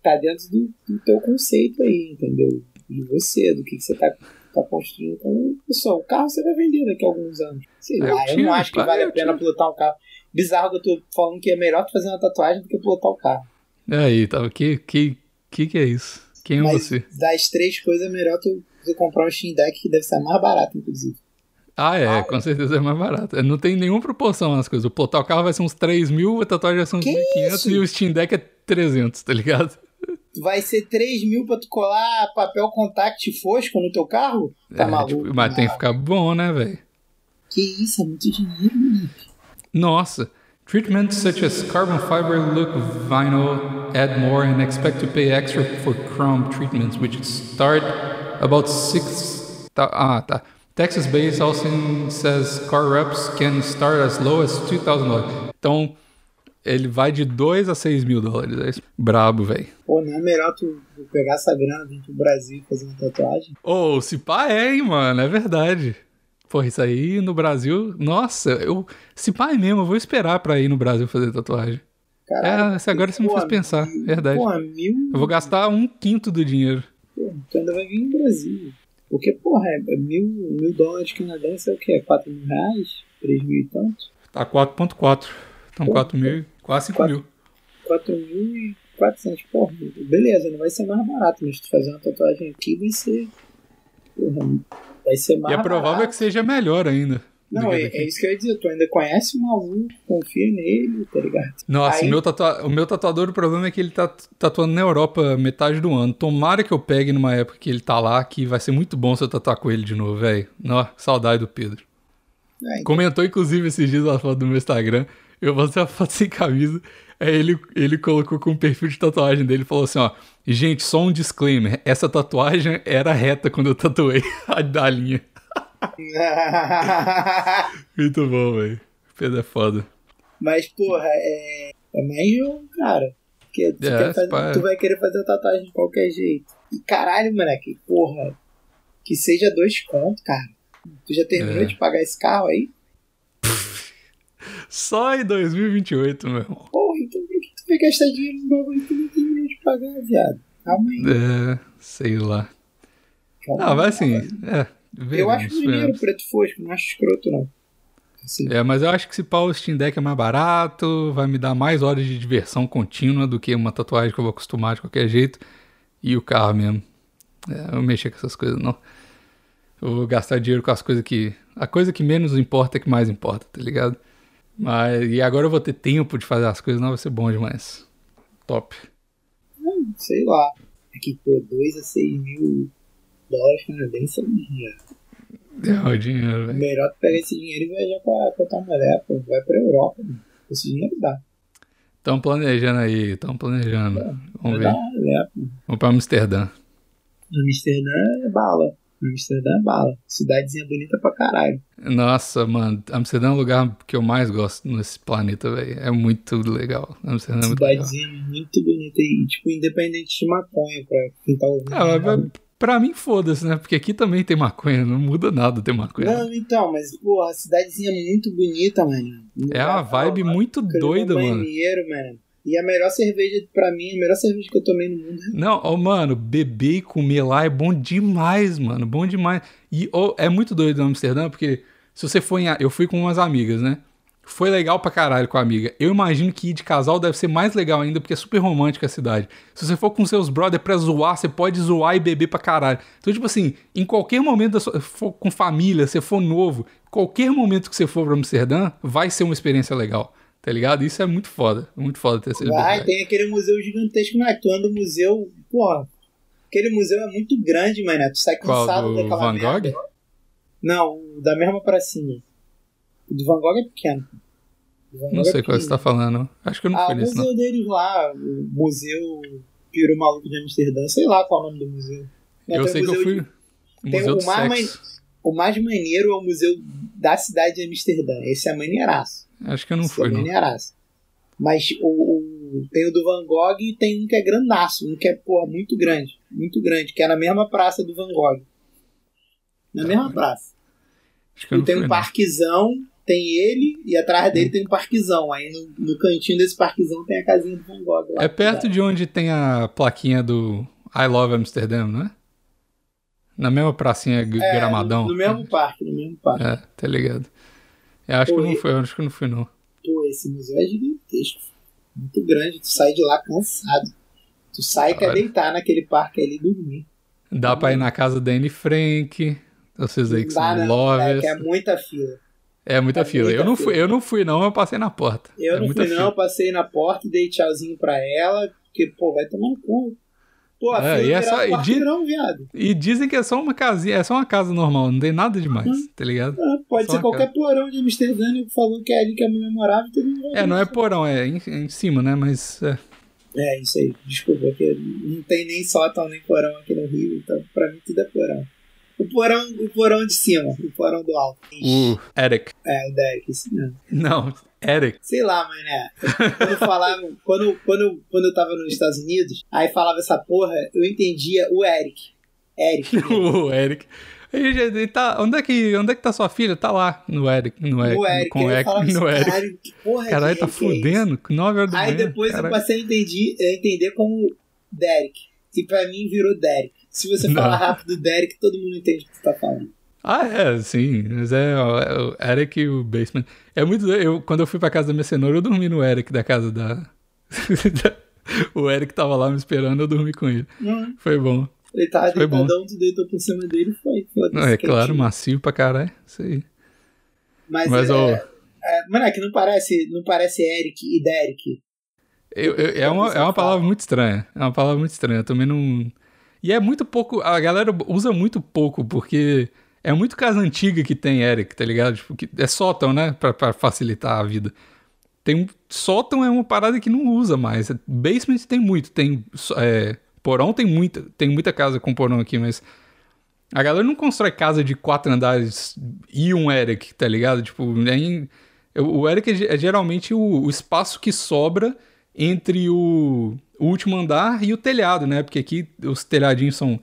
tá dentro do, do teu conceito aí, entendeu? De você, do que, que você tá, tá construindo com o pessoal. O carro você vai vender daqui a alguns anos. Sei É, eu lá, eu tiro, não acho que vale eu a pena tiro. pilotar um carro. Bizarro que eu tô falando que é melhor tu fazer uma tatuagem do que pilotar o carro. Aí, tá. Que, que, que que é isso? Quem é Mas você? das três coisas é melhor tu, tu comprar um Steam Deck que deve ser mais barato, inclusive. Ah, é, Ah, com certeza é mais barato. Não tem nenhuma proporção nas coisas. O plotar o carro vai ser uns 3 mil, a tatuagem vai ser uns Que 1.500 isso? e o Steam Deck é 300, tá ligado? Vai ser 3 mil pra tu colar papel contact fosco no teu carro? Tá É, maluco? tipo, mas tem que ficar bom, né, velho? Que isso, é muito dinheiro, mano. Nossa. Treatments such as carbon fiber look vinyl add more and expect to pay extra for chrome treatments, which start about six. Ah, tá. Texas based Austin says car reps can start as low as 2,000 dólares. Então, ele vai de 2 a 6 mil dólares. É isso. Brabo, velho. Pô, não é melhor tu pegar essa grana, vir pro Brasil fazer uma tatuagem? Ô, se pá é, hein, mano, é verdade. Pô, isso aí no Brasil, nossa, eu, se é mesmo, eu vou esperar pra ir no Brasil fazer tatuagem. Caralho. É, se agora você me fez pensar, mil- verdade. Pô, mil. Eu vou gastar um quinto do dinheiro. Pô, tu ainda vai vir no Brasil. Porque, porra, é mil, mil dólares canadenses é o quê? 4 mil reais? 3 mil e tanto? Tá 4.4. Então 4 mil, quase 5 quatro- mil. 4 mil e 400. Porra, beleza, não vai ser mais barato, mas tu fazer uma tatuagem aqui vai ser. Porra, vai ser E mais é provável barato. que seja melhor ainda. Não, é, é isso que eu ia dizer. Tu ainda conhece o maluco, confia nele, tá ligado? Nossa, Aí- o, meu tatua... o meu tatuador, o problema é que ele tá tatuando na Europa metade do ano. Tomara que eu pegue numa época que ele tá lá, que vai ser muito bom se eu tatuar com ele de novo, velho. Saudade do Pedro. É, então, Comentou, inclusive, esses dias na foto do meu Instagram. Eu postei uma foto sem camisa. Aí ele, ele colocou com o perfil de tatuagem dele e falou assim: ó, gente, só um disclaimer. Essa tatuagem era reta quando eu tatuei a da linha. Muito bom, velho. Pedro é foda. Mas, porra, é, é mais jogo, cara. Porque tu, É, fazer- tu vai querer fazer a tatuagem de qualquer jeito. E caralho, moleque, porra. Que seja dois contos, cara. Tu já terminou É. de pagar esse carro aí? Só em 2028, meu irmão. Porra, então por que tu vai gastar dinheiro no bagulho que não terminou de pagar, viado? Calma aí. É, sei lá. Calma Ah, aí, mas assim, é. Eu veremos, acho maneiro veremos. preto fosco, não acho escroto, não. Assim, É, mas eu acho que se pau o Steam Deck é mais barato, vai me dar mais horas de diversão contínua do que uma tatuagem que eu vou acostumar de qualquer jeito. E o carro mesmo. É, eu não mexer com essas coisas, não. Eu vou gastar dinheiro com as coisas que. A coisa que menos importa é que mais importa, tá ligado? Mas. E agora eu vou ter tempo de fazer as coisas, não vai ser bom demais. Top. sei lá. É que, pô, 2 a 6 mil dólares canadenses é muito dinheiro. É o dinheiro, velho. Melhor tu pegar esse dinheiro e viajar com a, com a tua mulher, pô. Vai pra Europa, mano. Esse dinheiro dá. Estão planejando aí, estão planejando. Vamos ver. pô. Vamos pra Amsterdã. Amsterdã é bala. Amsterdã é bala. Cidadezinha bonita pra caralho. Nossa, mano, Amsterdã é o lugar que eu mais gosto nesse planeta, velho. É muito legal. Amsterdã é muito legal. Cidadezinha muito bonita e, tipo, independente de maconha pra quem tá ouvindo. Ah, mas pra mim, foda-se, né? Porque aqui também tem maconha, não muda nada ter maconha. Não, então, mas, porra, a cidadezinha é muito bonita, mano. É uma vibe muito doida, mano. Maneiro, mano. E a melhor cerveja, pra mim, a melhor cerveja que eu tomei no mundo Não, ó, mano, beber e comer lá é bom demais, mano. Bom demais. E ó, é muito doido no Amsterdã, porque se você for em. Eu fui com umas amigas, né? Foi legal pra caralho com a amiga. Eu imagino que ir de casal deve ser mais legal ainda, porque é super romântica a cidade. Se você for com seus brother pra zoar, você pode zoar e beber pra caralho. Então, tipo assim, em qualquer momento, da sua, for com família, se for novo, qualquer momento que você for pra Amsterdã, vai ser uma experiência legal. Tá ligado? Isso é muito foda. Muito foda ter Vai, liberdade. tem aquele museu gigantesco, né? Tu anda no museu, porra. Aquele museu é muito grande, mano. Tu sai Qual? cansado Do daquela Van merda. Gogh? Não, o da mesma pracinha. O do Van Gogh é pequeno. O Não Gogh sei é qual você tá falando. Acho que eu não Ah, fui o nisso, não. museu deles lá, o Museu Piro Maluco de Amsterdã, sei lá qual é o nome do museu. Mas Eu tem sei o que eu fui. Tem Museu o do mar Sexo. O mais maneiro é o museu da cidade de Amsterdã. Esse é maneiraço. Acho que eu não Esse fui, é não. maneiraço. Mas o, o- tem o do Van Gogh e tem um que é grandaço, um que é, porra, muito grande. Muito grande, que é na mesma praça do Van Gogh. Na Tá mesma bem. praça. Acho que eu E não tem fui, um parquezão, tem ele, e atrás dele tem um parquezão. Aí no, no cantinho desse parquezão tem a casinha do Van Gogh. lá. É perto de onde tem a plaquinha do I Love Amsterdam, não é? Na mesma pracinha É, gramadão. No, no mesmo parque, no mesmo parque. É, tá ligado. Eu acho que Pô, não e- fui, eu acho que não fui, não. Pô, esse museu é gigantesco. Muito grande. Tu sai de lá cansado. Tu sai e quer deitar naquele parque ali e dormir. Dá pra ir na casa da Anne Frank. Vocês aí que Não dá, são não, lovers. É, que é muita fila. É muita é fila. muita Eu não fui, fila. eu não fui, não, eu passei na porta. Eu é não fui, não. fila. Eu passei na porta e dei tchauzinho pra ela. Porque, pô, vai tomar no cu. Pô, a É, fila e é essa- e quarteirão, viado. E dizem que é só uma casinha, é só uma casa normal, não tem nada demais, Uhum. tá ligado? Ah, pode Só ser qualquer porão de Amsterdã que falou que é ali que a mulher morava e todo mundo vai É, não é porão, é em, em cima, né? Mas é, É, isso aí. Desculpa, porque não tem nem sótão nem porão aqui no Rio, então pra mim tudo é porão. O porão, o porão de cima, o porão do alto. o Eric. É, o Derek, isso mesmo. Não, Eric. Sei lá, mané. Quando falavam, quando, quando, quando eu tava nos Estados Unidos, aí falava essa porra, eu entendia o Eric. Eric. o Eric. Gente, ele tá, onde, é que, onde é que tá sua filha? Tá lá, no Eric. No Eric. o Eric. com Eric. falava assim, No Eric. caralho, que porra é Caralho, tá é fudendo. 9 horas da manhã. Aí depois caralho. eu passei a, entendi, a entender como Derek. E pra mim virou Derek. Se você falar rápido Derek, todo mundo entende o que você tá falando. Ah, é, sim. Mas é, é o Eric e o Basement. É muito. Eu, quando eu fui pra casa da minha cenoura, eu dormi no Eric da casa da. o Eric tava lá me esperando, eu dormi com ele. Hum, Foi bom. ele tava Foi bom. tu deitou por cima dele e foi. foda-se, Não, é claro, quietinho. macio pra caralho. Isso aí. Mas, Mas, é, ó, é, mano, é que não parece, não parece Eric e Derek. Eu- eu- é, uma, é uma palavra muito estranha. É uma palavra muito estranha. Eu também não. E é muito pouco. A galera usa muito pouco, porque é muito casa antiga que tem Eric, tá ligado? Tipo, que é sótão, né? Pra, pra facilitar a vida. tem um, sótão é uma parada que não usa mais. Basement tem muito, tem é, porão tem muita, tem muita casa com porão aqui, mas a galera não constrói casa de quatro andares e um Eric, tá ligado? Tipo, nem, o Eric é, é geralmente o, espaço que sobra entre o, último andar e o telhado, né? Porque aqui os telhadinhos são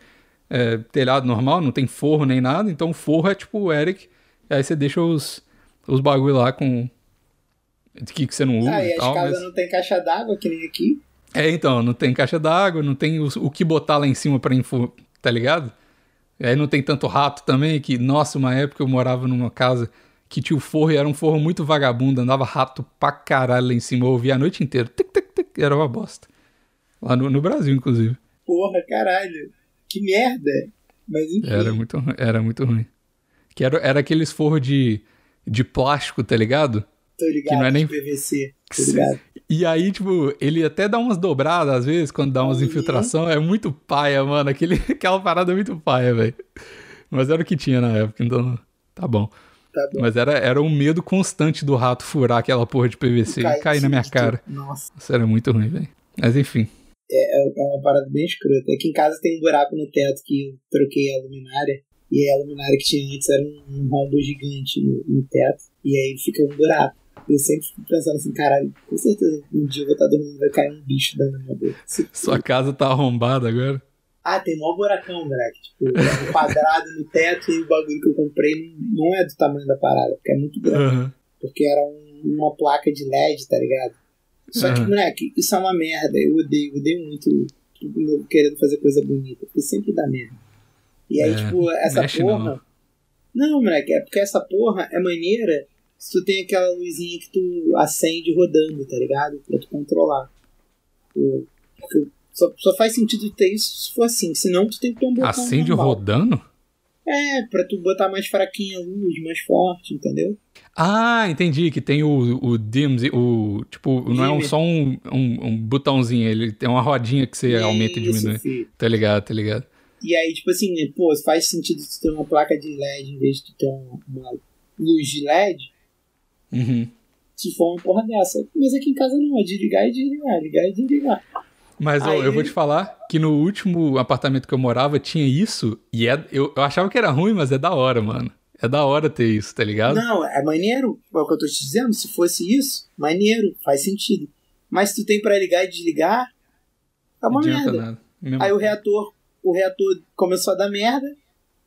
é, telhado normal, não tem forro nem nada, então o forro é tipo o Eric, aí você deixa os, os bagulho lá com que, que você não usa. Ah, e, e as casas mas... não tem caixa d'água, que nem aqui. É, então, não tem caixa d'água, não tem o, o, que botar lá em cima pra info, tá ligado? Aí não tem tanto rato também, que, nossa, uma época eu morava numa casa que tinha o forro e era um forro muito vagabundo, andava rato pra caralho lá em cima, eu ouvia a noite inteira, tic, tic, tic, era uma bosta. Lá no, no Brasil, inclusive. Porra, caralho, que merda. Mas enfim. Era muito, era muito ruim. Que era, era aqueles forros de, de plástico, tá ligado? Tô ligado, que não é nem PVC, tô ligado. E aí, tipo, ele até dá umas dobradas às vezes, quando dá umas Uhum. infiltração. É muito paia, mano. Aquele, aquela parada é muito paia, velho. Mas era o que tinha na época, então tá bom. Tá bom. Mas era, era um medo constante do rato furar aquela porra de PVC e cair na minha cara. Nossa, Isso era muito ruim, velho. Mas enfim. É, é uma parada bem escrota. Aqui em casa tem um buraco no teto que eu troquei a luminária. E a luminária que tinha antes era um, um rombo gigante no, no teto. E aí fica um buraco. Eu sempre fico pensando assim, caralho, com certeza um dia eu vou estar dormindo e vai cair um bicho dentro da minha boca. Sua casa tá arrombada agora. Ah, tem mó buracão, moleque. Tipo, é um quadrado no teto e o bagulho que eu comprei não, é do tamanho da parada, porque é muito grande. Aham. Porque era um- uma placa de LED, tá ligado? Só que, moleque, isso é uma merda. Eu odeio, odeio muito querendo fazer coisa bonita, porque sempre dá merda. E aí, É, tipo, essa porra. Não. moleque, é porque essa porra é maneira se tu tem aquela luzinha que tu acende rodando, tá ligado? Pra tu controlar. Porque só, só faz sentido ter isso se for assim, senão tu tem que ter um botão Acende normal. rodando? É, pra tu botar mais fraquinha a luz, mais forte, entendeu? Ah, entendi. Que tem o, o dims, o. Tipo, não é um- só um, um, um botãozinho, ele tem uma rodinha que você aumenta e diminui. filho. Tá ligado, tá ligado. E aí, tipo assim, pô, faz sentido tu ter uma placa de LED em vez de tu ter uma, uma luz de LED, Uhum. se for uma porra dessa. Mas aqui em casa não, é de ligar e desligar, ligar e desligar. Mas ó, Aí- eu vou te falar que no último apartamento que eu morava tinha isso, e é, eu, eu achava que era ruim, mas é da hora, mano. É da hora ter isso, tá ligado? Não, é maneiro, é o que eu tô te dizendo, se fosse isso, maneiro, faz sentido. Mas se tu tem pra ligar e desligar, é uma adianta merda. nada. Aí o reator, o reator começou a dar merda,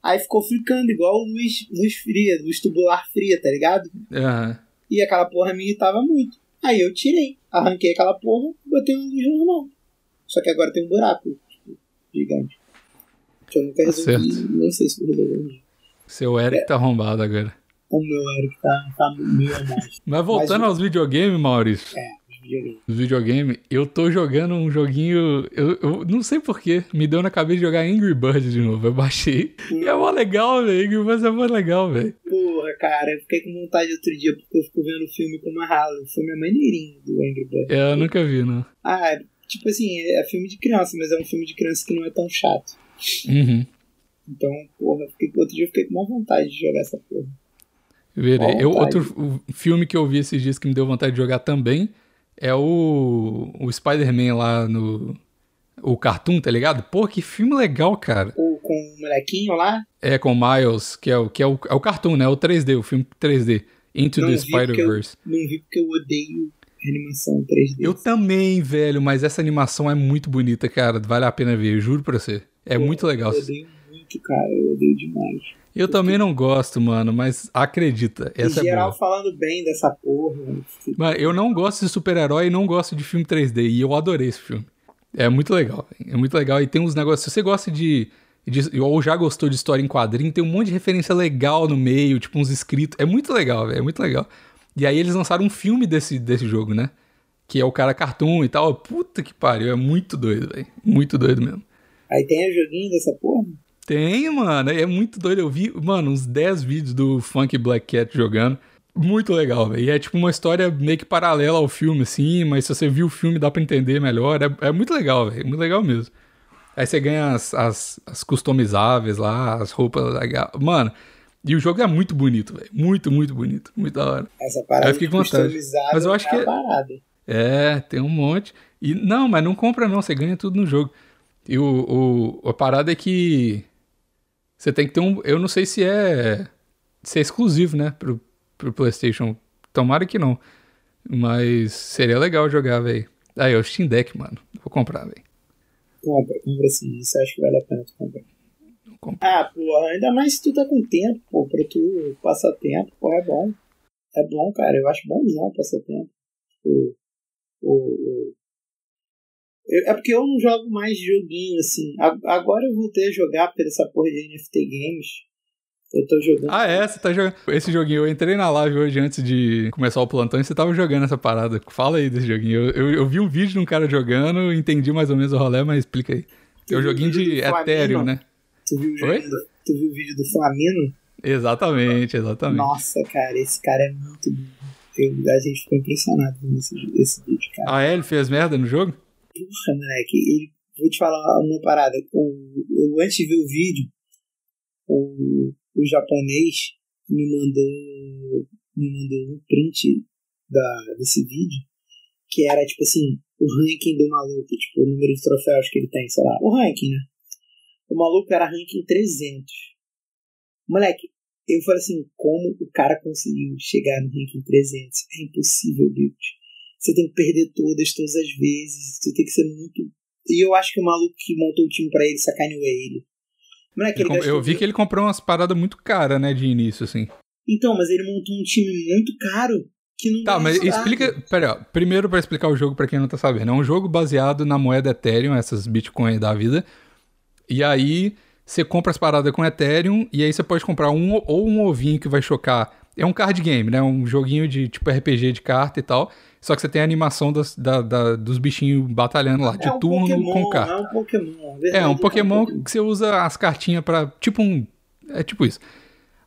aí ficou ficando igual luz, luz fria, luz tubular fria, tá ligado? Aham. E aquela porra me irritava muito. Aí eu tirei, arranquei aquela porra botei uma luz normal. Só que agora tem um buraco tipo, gigante. Que eu nunca Tá resolvi, nem sei se eu resolvi. Seu Eric tá arrombado agora. O meu Eric tá, tá meio a mais. Mas voltando Mas aos videogames, Maurício. É, os videogames. Os videogames, eu tô jogando um joguinho. Eu, eu não sei porquê. Me deu na cabeça de jogar Angry Birds de novo. Eu baixei. E é mó legal, velho. Angry Birds é mó legal, velho. Porra, cara, eu fiquei com vontade outro dia porque eu fico vendo o filme com uma rala. O filme é maneirinho do Angry Birds. É, Eu nunca vi, não. Ah, tipo assim, é filme de criança, mas é um filme de criança que não é tão chato. Uhum. Então, porra, fiquei, outro dia eu fiquei com uma vontade de jogar essa porra. Verei. Eu, outro o filme que eu vi esses dias que me deu vontade de jogar também é o, o Spider-Man lá no. O Cartoon, tá ligado? Pô, que filme legal, cara. Ou com o molequinho lá. É com o Miles, que é o, que é o, é o Cartoon, né? O 3D, o filme 3D. Into Não the Spider-Verse. Não vi porque eu odeio animação 3D. Eu também, velho, mas essa animação é muito bonita, cara. Vale a pena ver, eu juro pra você. É Pô, muito legal. Eu odeio muito, cara. Eu odeio demais. Eu também não gosto, mano, mas acredita, essa em é geral, boa. falando bem dessa porra. mano. Eu não gosto de super-herói e não gosto de filme 3D, e eu adorei esse filme. É muito legal, velho. é muito legal. E tem uns negócios. Se você gosta de, de. Ou já gostou de história em quadrinho, tem um monte de referência legal no meio, tipo uns escritos. É muito legal, velho. É muito legal. E aí eles lançaram um filme desse, desse jogo, né? Que é o cara cartoon e tal. Puta que pariu, é muito doido, velho. Muito doido mesmo. Aí tem o joguinho dessa porra. Tem, mano. É muito doido. Eu vi, mano, uns 10 vídeos do Funk Black Cat jogando. Muito legal, velho. E é tipo uma história meio que paralela ao filme, assim, mas se você viu o filme dá pra entender melhor. É, é muito legal, velho. Muito legal mesmo. Aí você ganha as, as, as customizáveis lá, as roupas legais. Mano, E o jogo é muito bonito, velho. Muito, muito bonito. Muito da hora. Essa parada vontade. customizável Mas eu acho é que- parada. É, tem um monte. E não, mas não compra não, você ganha tudo no jogo. E o, o a parada é que você tem que ter um, eu não sei se é se é exclusivo, né, pro, pro PlayStation. Tomara que não. Mas seria legal jogar, velho. Aí, o Steam Deck, mano. Vou comprar, velho. Compra, compra sim. Eu acho que vale a pena tu comprar. Ah, porra, ainda mais se tu tá com tempo, pô, pra tu passar tempo, porra, é bom. É bom, cara, eu acho bonzão passar tempo. Tipo, o, é porque eu não jogo mais joguinho, assim. Agora eu voltei a jogar porque dessa porra de NFT Games. Eu tô jogando. Ah, é, você tá jogando. Esse joguinho, eu entrei na live hoje antes de começar o plantão e você tava jogando essa parada. Fala aí desse joguinho. Eu, eu, eu vi um vídeo de um cara jogando, entendi mais ou menos o rolê, mas explica aí. É o joguinho de? Ethereum, né? Tu viu, o Oi? tu viu o vídeo do Flamino? Exatamente, exatamente. Nossa, cara, esse cara é muito bom. Eu, a gente ficou impressionado com esse, esse vídeo, cara. Ah, é? Ele fez merda no jogo? Porra, moleque, ele, vou te falar uma parada. O, eu, antes de ver o vídeo, o, o japonês me mandou, me mandou um print da, desse vídeo, que era tipo assim, o ranking do maluco, tipo, o número de troféus que ele tem, sei lá, o ranking, né? O maluco era ranking 300. Moleque, eu falei assim, como o cara conseguiu chegar no ranking 300? É impossível, Deus. Você tem que perder todas, todas as vezes. Você tem que ser muito. E eu acho que o maluco que montou o time pra ele sacaneou ele. Moleque, Ele eu vi que ele comprou umas paradas muito caras, né, de início, assim. Então, mas ele montou um time muito caro que não Tá, mas explica. Pera, aí, ó. primeiro pra explicar o jogo pra quem não tá sabendo. É um jogo baseado na moeda Ethereum, essas Bitcoin da vida. E aí você compra as paradas com Ethereum e aí você pode comprar um ou um ovinho que vai chocar. É um card game, né? Um joguinho de tipo RPG de carta e tal. Só que você tem a animação das, da- da- dos bichinhos batalhando lá, de é um turno Pokémon, com carta. É um Pokémon. É, verdade, um Pokémon que você usa as cartinhas pra. Tipo um. É tipo isso.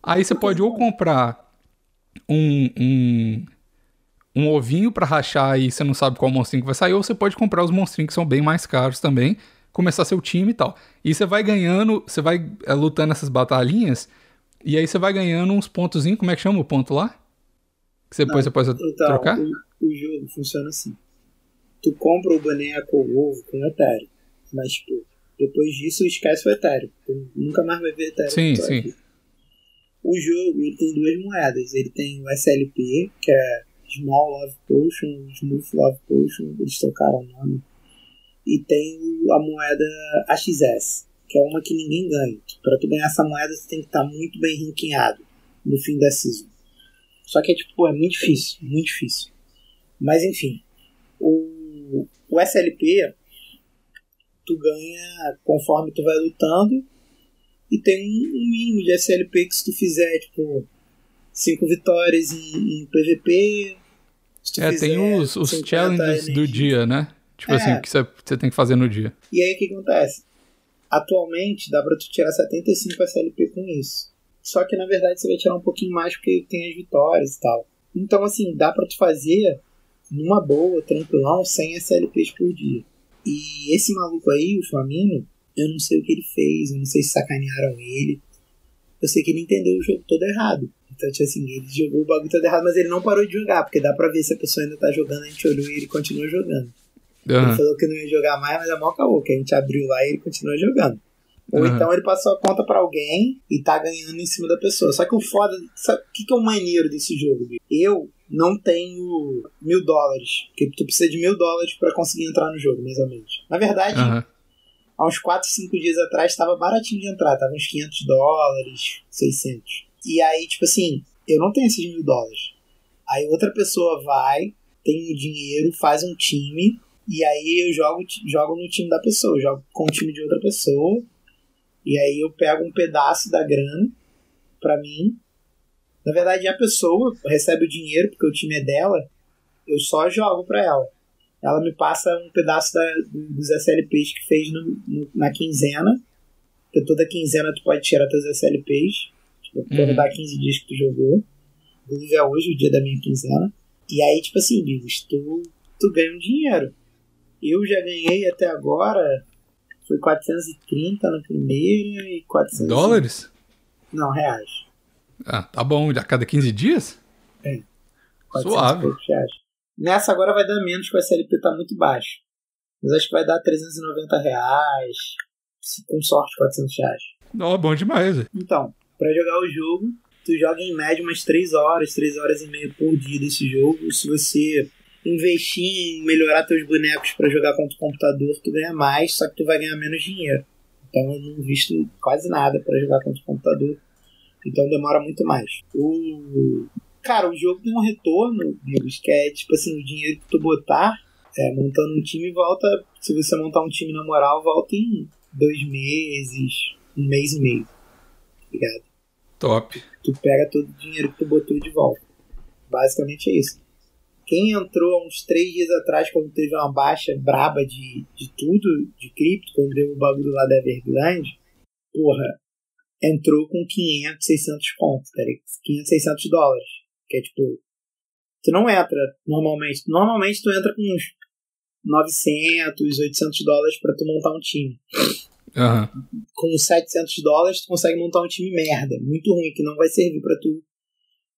Aí você pode ou comprar um. um um ovinho pra rachar e você não sabe qual monstrinho que vai sair, ou você pode comprar os monstrinhos que são bem mais caros também, começar seu time e tal. E você vai ganhando, você vai é, lutando essas batalhinhas, e aí você vai ganhando uns pontozinhos, como é que chama o ponto lá? Que você, depois você pode Então, trocar? O, o jogo funciona assim. Tu compra o boneco ou o ovo com Ethereum. Mas, tipo, depois disso esquece o Ethereum. Tu nunca mais vai ver Ethereum. Sim, sim. vida. O jogo ele tem duas moedas. Ele tem o SLP, que é Small Love Potion, Smooth Love Potion, eles trocaram o nome. E tem a moeda AXS, que é uma que ninguém ganha. Pra tu ganhar essa moeda, você tem que estar muito bem ranqueado no fim da season. Só que é tipo, é muito difícil, muito difícil. Mas enfim, o, o SLP tu ganha conforme tu vai lutando e tem um mínimo de SLP que se tu fizer, tipo, 5 vitórias em, em PVP. É, fizer tem os, os 50 challenges do dia, né? Tipo É. assim, que você, você tem que fazer no dia. E aí o que acontece? Atualmente dá pra tu tirar 75 SLP com isso. Só que na verdade você vai tirar um pouquinho mais porque tem as vitórias e tal. Então assim, dá pra tu fazer numa boa, tranquilão, 100 SLPs por dia. E esse maluco aí, o Flamino, eu não sei o que ele fez, eu não sei se sacanearam ele. Eu sei que ele entendeu o jogo todo errado. Então, tipo assim, ele jogou o bagulho todo errado, mas ele não parou de jogar, porque dá pra ver se a pessoa ainda tá jogando, a gente olhou e ele continua jogando. Ele Aham. falou que não ia jogar mais, mas é mó caô, que a gente abriu lá e ele continua jogando. Ou Aham. então ele passou a conta pra alguém e tá ganhando em cima da pessoa. Só que o foda. Sabe o que, que é o maneiro desse jogo? Bicho? Eu não tenho mil dólares. Porque tu precisa de mil dólares pra conseguir entrar no jogo, mais ou menos. Na verdade, Aham. há uns 4, 5 dias atrás tava baratinho de entrar. Tava uns 500 dólares, 600. E aí, tipo assim, eu não tenho esses mil dólares. Aí outra pessoa vai, tem o dinheiro, faz um time. E aí eu jogo, jogo no time da pessoa. Jogo com o time de outra pessoa. E aí eu pego um pedaço da grana pra mim. Na verdade, a pessoa recebe o dinheiro, porque o time é dela. Eu só jogo pra ela ela me passa um pedaço da- dos SLPs que fez no- no- na quinzena. Porque toda quinzena tu pode tirar teus SLPs. Tipo, Uhum. dá 15 dias que tu jogou. Inclusive é hoje o dia da minha quinzena. E aí, tipo assim, Bigos, tu, tu ganha um dinheiro. Eu já ganhei até agora. Foi 430 na primeira e 400. Dólares? Não, reais. Ah, tá bom. A cada 15 dias? É. Suave. Nessa agora vai dar menos, porque a SLP tá muito baixo. Mas acho que vai dar 390 reais. Com sorte, 400 reais. Ó, oh, bom demais. Então, para jogar o jogo, tu joga em média umas 3 horas, 3 horas e meia por dia desse jogo. Se você investir em melhorar teus bonecos para jogar contra o computador, tu ganha mais, só que tu vai ganhar menos dinheiro. Então eu não visto quase nada para jogar contra o computador. Então demora muito mais. O cara, o jogo tem um retorno, Bigos, que é tipo assim, o dinheiro que tu botar é, montando um time volta. Se você montar um time na moral, volta em dois meses, um mês e meio. Tá ligado? Top. Tu pega todo o dinheiro que tu botou de volta. Basicamente é isso. Quem entrou há uns três dias atrás, quando teve uma baixa braba de, de tudo, de cripto, quando deu o bagulho lá da Evergrande, porra, entrou com 500, 600 pontos, ligado? 500, 600 dólares. Que é tipo, tu não entra normalmente. Normalmente tu entra com uns 900, 800 dólares para tu montar um time. Uhum. Com 700 dólares tu consegue montar um time merda, muito ruim, que não vai servir para tu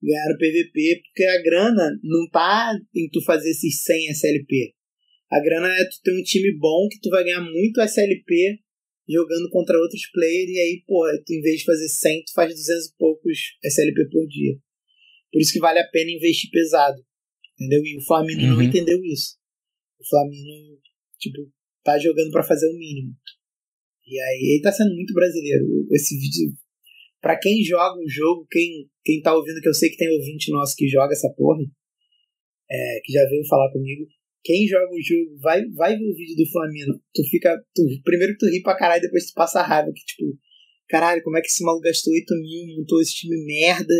ganhar o PVP, porque a grana não tá em tu fazer esses 100 SLP. A grana é tu ter um time bom que tu vai ganhar muito SLP jogando contra outros players e aí, pô, tu em vez de fazer 100, tu faz 200 e poucos SLP por dia. Por isso que vale a pena investir pesado. Entendeu? E o Flamengo uhum. não entendeu isso. O Flamengo, tipo, tá jogando para fazer o mínimo. E aí ele tá sendo muito brasileiro. Esse vídeo para quem joga um jogo, quem, quem tá ouvindo, que eu sei que tem ouvinte nosso que joga essa porra, é, que já veio falar comigo, quem joga o jogo, vai, vai ver o vídeo do Flamengo. Tu fica. Tu, primeiro tu ri pra caralho, depois tu passa raiva. Que tipo, caralho, como é que esse maluco gastou 8 mil, montou esse time merda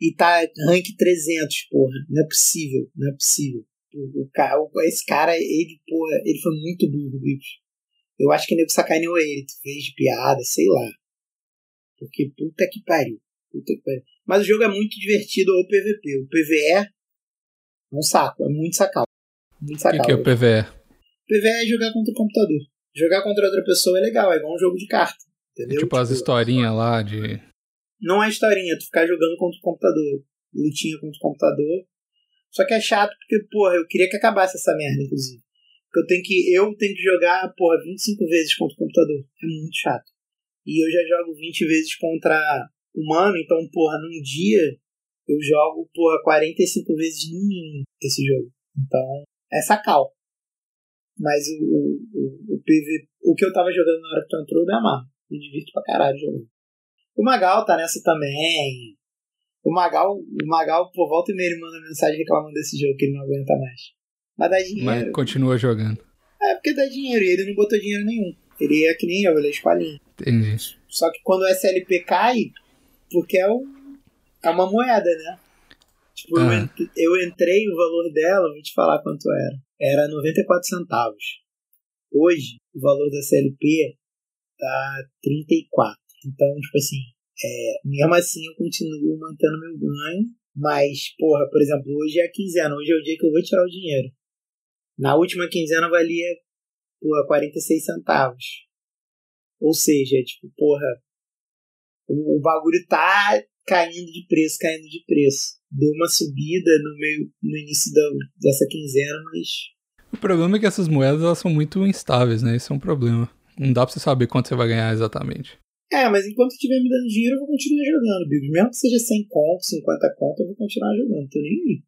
e tá rank 300, porra. Não é possível, não é possível. O, cara, esse cara, ele, porra, ele foi muito burro, bicho. Eu acho que o nego sacaneou ele, fez de piada, sei lá. Porque puta que pariu. Puta que pariu. Mas o jogo é muito divertido o PVP. O PVE é um saco, é muito sacal. Muito sacal. O que, é o PVE? PVE é jogar contra o computador. Jogar contra outra pessoa é legal, é igual um jogo de carta. Entendeu? É tipo, tipo as historinhas lá de. Não é historinha, tu ficar jogando contra o computador. Lutinha contra o computador. Só que é chato porque, porra, eu queria que acabasse essa merda, inclusive. Porque eu tenho que, eu tenho que jogar, porra, 25 vezes contra o computador. É muito chato. E eu já jogo 20 vezes contra humano, então, porra, num dia eu jogo, porra, 45 vezes no mínimo esse jogo. Então, é sacal. Mas o, o, o, PV, o que eu tava jogando na hora que tu entrou, me amarro. Me divirto pra caralho jogando. O Magal tá nessa também. O Magal, o Magal, pô, volta e meia ele manda mensagem reclamando desse jogo que ele não aguenta mais. Mas dá dinheiro. Mas continua jogando. É, porque dá dinheiro e ele não botou dinheiro nenhum. Ele é que nem eu, ele é escolinha. Entendi. Só que quando o SLP cai, porque é, um, é uma moeda, né? Tipo, eu, ent, eu entrei, o valor dela, vou te falar quanto era. Era 94 centavos. Hoje, o valor da SLP tá 34. Então, tipo assim, é, mesmo assim eu continuo mantendo meu ganho. Mas, porra, por exemplo, hoje é a quinzena. Hoje é o dia que eu vou tirar o dinheiro. Na última quinzena valia porra, 46 centavos. Ou seja, tipo, porra, o, o bagulho tá caindo de preço, caindo de preço. Deu uma subida no meio no início da, dessa quinzena, mas. O problema é que essas moedas elas são muito instáveis, né? Isso é um problema. Não dá pra você saber quanto você vai ganhar exatamente. É, mas enquanto estiver me dando dinheiro, eu vou continuar jogando, Bigos. Mesmo que seja 100 conto, 50 conto, eu vou continuar jogando. Tô nem aí.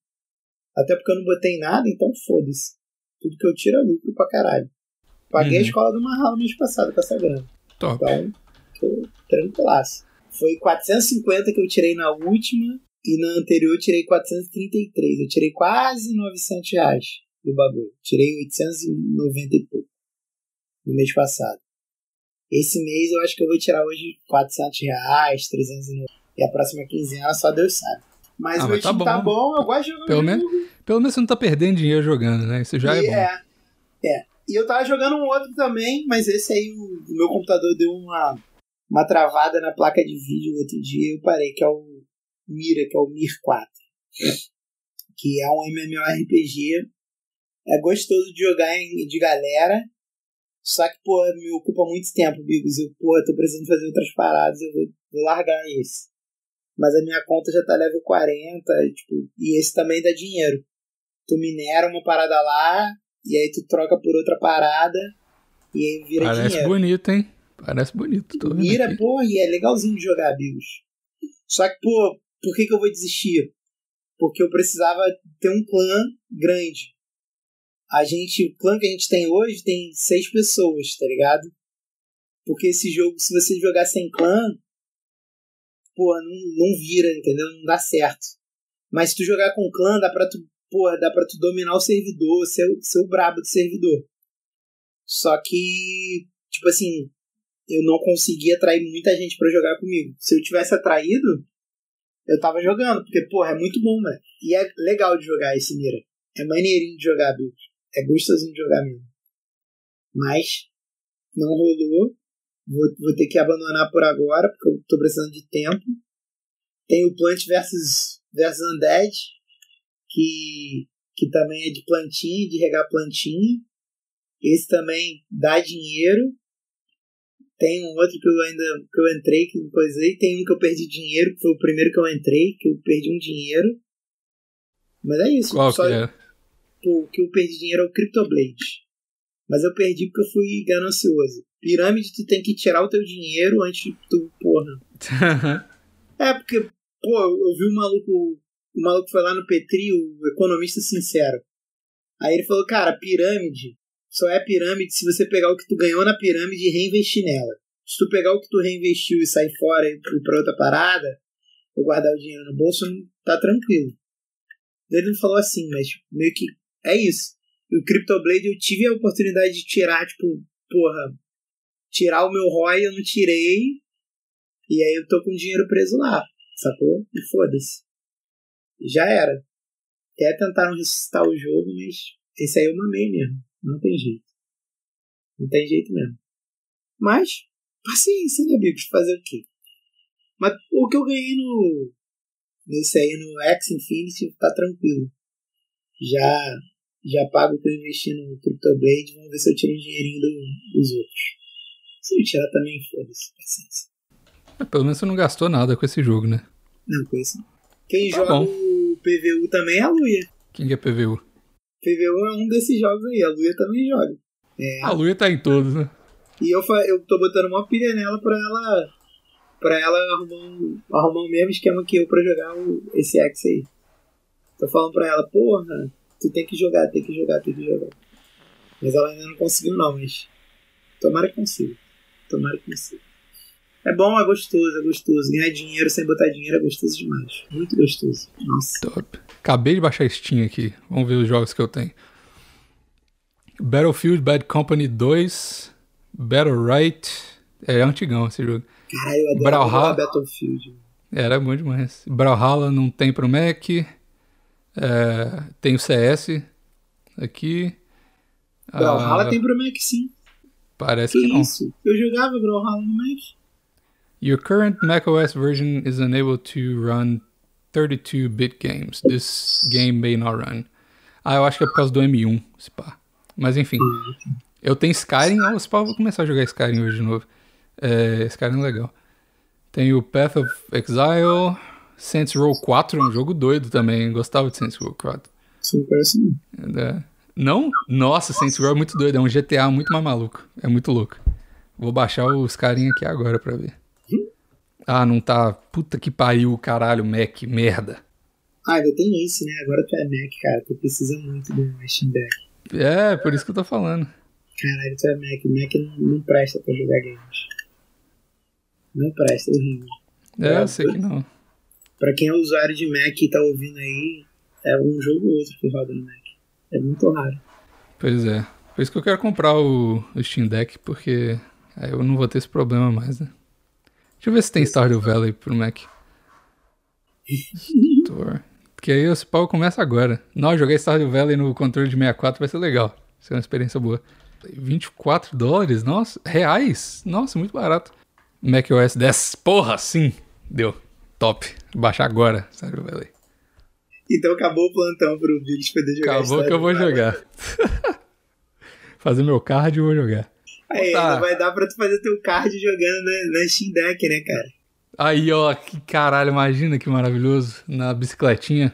Até porque eu não botei nada, então foda-se. Tudo que eu tiro é lucro pra caralho. Paguei uhum. a escola do Marral mês passado com essa grana. Top. Então, tô tranquilaço. Foi 450 que eu tirei na última e na anterior eu tirei 433. Eu tirei quase 900 reais do bagulho. Tirei 890 e pouco no mês passado. Esse mês eu acho que eu vou tirar hoje 400 reais, 390. E a próxima quinzena só Deus sabe. Mas ah, o meu tá bom. tá bom, eu gosto de jogar pelo menos, pelo menos você não tá perdendo dinheiro jogando, né? Isso já é e é bom. É, é. E eu tava jogando um outro também, mas esse aí, o, meu computador deu uma, uma travada na placa de vídeo outro dia e eu parei, que é o Mira, que é o Mir 4. Que é um MMORPG. É gostoso de jogar em, de galera. Só que, pô, me ocupa muito tempo, Bigos. Eu, pô, tô precisando fazer outras paradas, eu vou, vou largar esse. Mas a minha conta já tá level 40, tipo, e esse também dá dinheiro. Tu minera uma parada lá, e aí tu troca por outra parada, e aí vira Parece dinheiro. bonito, hein? Parece bonito. Tô aqui. pô, e é legalzinho de jogar, bichos. Só que, pô, por que, que eu vou desistir? Porque eu precisava ter um clã grande. A gente, o clã que a gente tem hoje tem seis pessoas, tá ligado? Porque esse jogo, se você jogar sem clã, pô, não, não vira, entendeu? Não dá certo. Mas se tu jogar com clã, dá pra tu, pô, dá pra tu dominar o servidor, ser, ser o brabo do servidor. Só que, tipo assim, eu não consegui atrair muita gente pra jogar comigo. Se eu tivesse atraído, eu tava jogando, porque, porra, é muito bom, velho. E é legal de jogar esse Mira. É maneirinho de jogar, bicho. É gostosinho de jogar mesmo. Mas, não rolou. Vou, vou ter que abandonar por agora, porque eu tô precisando de tempo. Tem o Plant versus, versus Undead, que, que também é de plantinha, de regar plantinha. Esse também dá dinheiro. Tem um outro que eu ainda que eu entrei, que eu coisei. Tem um que eu perdi dinheiro, que foi o primeiro que eu entrei, que eu perdi um dinheiro. Mas é isso. Qual só, que é? pô, o que eu perdi dinheiro é o Cryptoblade. Mas eu perdi porque eu fui ganancioso. Pirâmide, tu tem que tirar o teu dinheiro antes de tu, porra. É, porque, pô, eu vi um maluco. O maluco foi lá no Petri, o economista sincero. Aí ele falou, cara, pirâmide só é pirâmide se você pegar o que tu ganhou na pirâmide e reinvestir nela. Se tu pegar o que tu reinvestiu e sair fora e ir pra outra parada, ou guardar o dinheiro no bolso, tá tranquilo. Ele não falou assim, mas meio que é isso. E o Cryptoblade eu tive a oportunidade de tirar, tipo, porra, tirar o meu ROI, eu não tirei, e aí eu tô com o dinheiro preso lá, sacou? E foda-se. Já era. Até tentaram ressuscitar o jogo, mas esse aí eu mamei mesmo. Não tem jeito. Não tem jeito mesmo. Mas, paciência, né, amigos? Fazer o quê? Mas o que eu ganhei no. Nesse aí, no X Infinity, tá tranquilo. Já, já pago o que eu investi no CryptoBlade. Vamos ver se eu tiro um dinheirinho do- dos outros. Se eu tirar também, foda-se. Paciência. É, Pelo menos você não gastou nada com esse jogo, né? Não, com isso. não. Quem Tá joga bom. PVU também é a Luia. Quem que é PVU? PVU é um desses jogos aí. A Luia também joga. A Luia tá em todos, né? E eu, eu tô botando uma pilha nela pra ela. Pra ela arrumar, um, arrumar o mesmo esquema que eu pra jogar o, esse X aí. Tô falando pra ela, porra, tu tem que jogar, tem que jogar, tem que jogar. Mas ela ainda não conseguiu não, mas. Tomara que consiga. Tomara que consiga. É bom, é gostoso, é gostoso. Ganhar dinheiro sem botar dinheiro é gostoso demais. Muito gostoso. Nossa. Top. Acabei de baixar Steam aqui. Vamos ver os jogos que eu tenho. Battlefield Bad Company 2. Battle Right. É antigão esse jogo. Caralho, eu adoro Brawlhalla. Battlefield. Era bom demais. Brawlhalla não tem pro Mac. É, tem o CS aqui. Brawlhalla Ah, tem pro Mac sim. Parece Que que não. isso? Eu jogava Brawlhalla no Mac. Your current macOS version is unable to run 32-bit games. This game may not run. Ah, eu acho que é por causa do M1, se pá. Mas enfim. Eu tenho Skyrim, oh, se pá, vou começar a jogar Skyrim hoje de novo. É, Skyrim é legal. Tem o Path of Exile, Saints Row 4, é um jogo doido também. Gostava de Saints Row 4. Isso não parece não. É. Não? Nossa, Saints Row é muito doido. É um GTA muito mais maluco. É muito louco. Vou baixar os carinha aqui agora pra ver. Ah, não tá. Puta que pariu, caralho, Mac, merda. Ah, ainda tem isso, né? Agora tu é Mac, cara. Tu precisa muito do Steam Deck. É, por isso que eu tô falando. Caralho, tu é Mac. Mac não, não presta pra jogar games. Não presta, é horrível. É, É, eu sei que não. Pra quem é usuário de Mac e tá ouvindo aí, é um jogo ou outro que roda no Mac. É muito raro. Pois é. Por isso que eu quero comprar o, o Steam Deck, porque aí eu não vou ter esse problema mais, né? Deixa eu ver se tem Stardew Valley pro Mac. Tor. Porque aí esse pau começa agora. Não, jogar Stardew Valley no controle de 64 vai ser legal. Vai ser uma experiência boa. 24 dólares? Nossa, reais? Nossa, muito barato. macOS 10, porra, sim. Deu. Top. Baixar agora, Stardew Valley. Então acabou o plantão pro Bills poder jogar Acabou que eu vou jogar. Fazer meu card e vou jogar. Aí, Tá. vai dar pra tu fazer teu card jogando na, na Steam Deck, né, cara? Aí, ó, que caralho, imagina que maravilhoso. Na bicicletinha.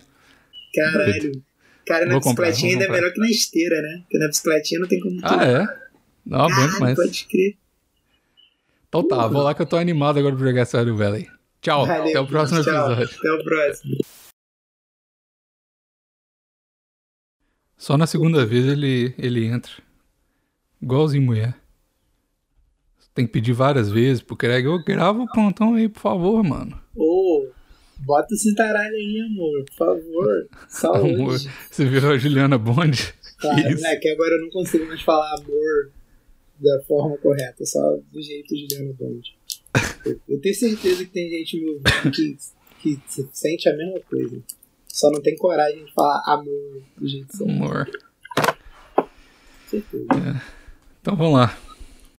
Caralho. Cara, na Vou comprar, bicicletinha vou ainda é comprar. melhor que na esteira, né? Porque na bicicletinha não tem como. Ah, é? Não, Caralho, demais. pode crer. Então tá, vou lá que eu tô animado agora pra jogar Stardew Valley. Tchau, Valeu, até o próximo tchau. episódio. Até o próximo. Só na segunda vez ele, ele entra. Igualzinho mulher. Tem que pedir várias vezes pro Craig. Ô, grava o plantão aí, por favor, mano. Ô, bota esse taralho aí, amor. Por favor. Saúde. Amor, você virou a Juliana Bond? Claro, Isso. né? Que agora eu não consigo mais falar amor da forma correta, só do jeito Juliano Bond. Eu, eu tenho certeza que tem gente me ouvindo que, que se- sente a mesma coisa. Só não tem coragem de falar amor do jeito certo. Amor. Certeza. Então vamos lá.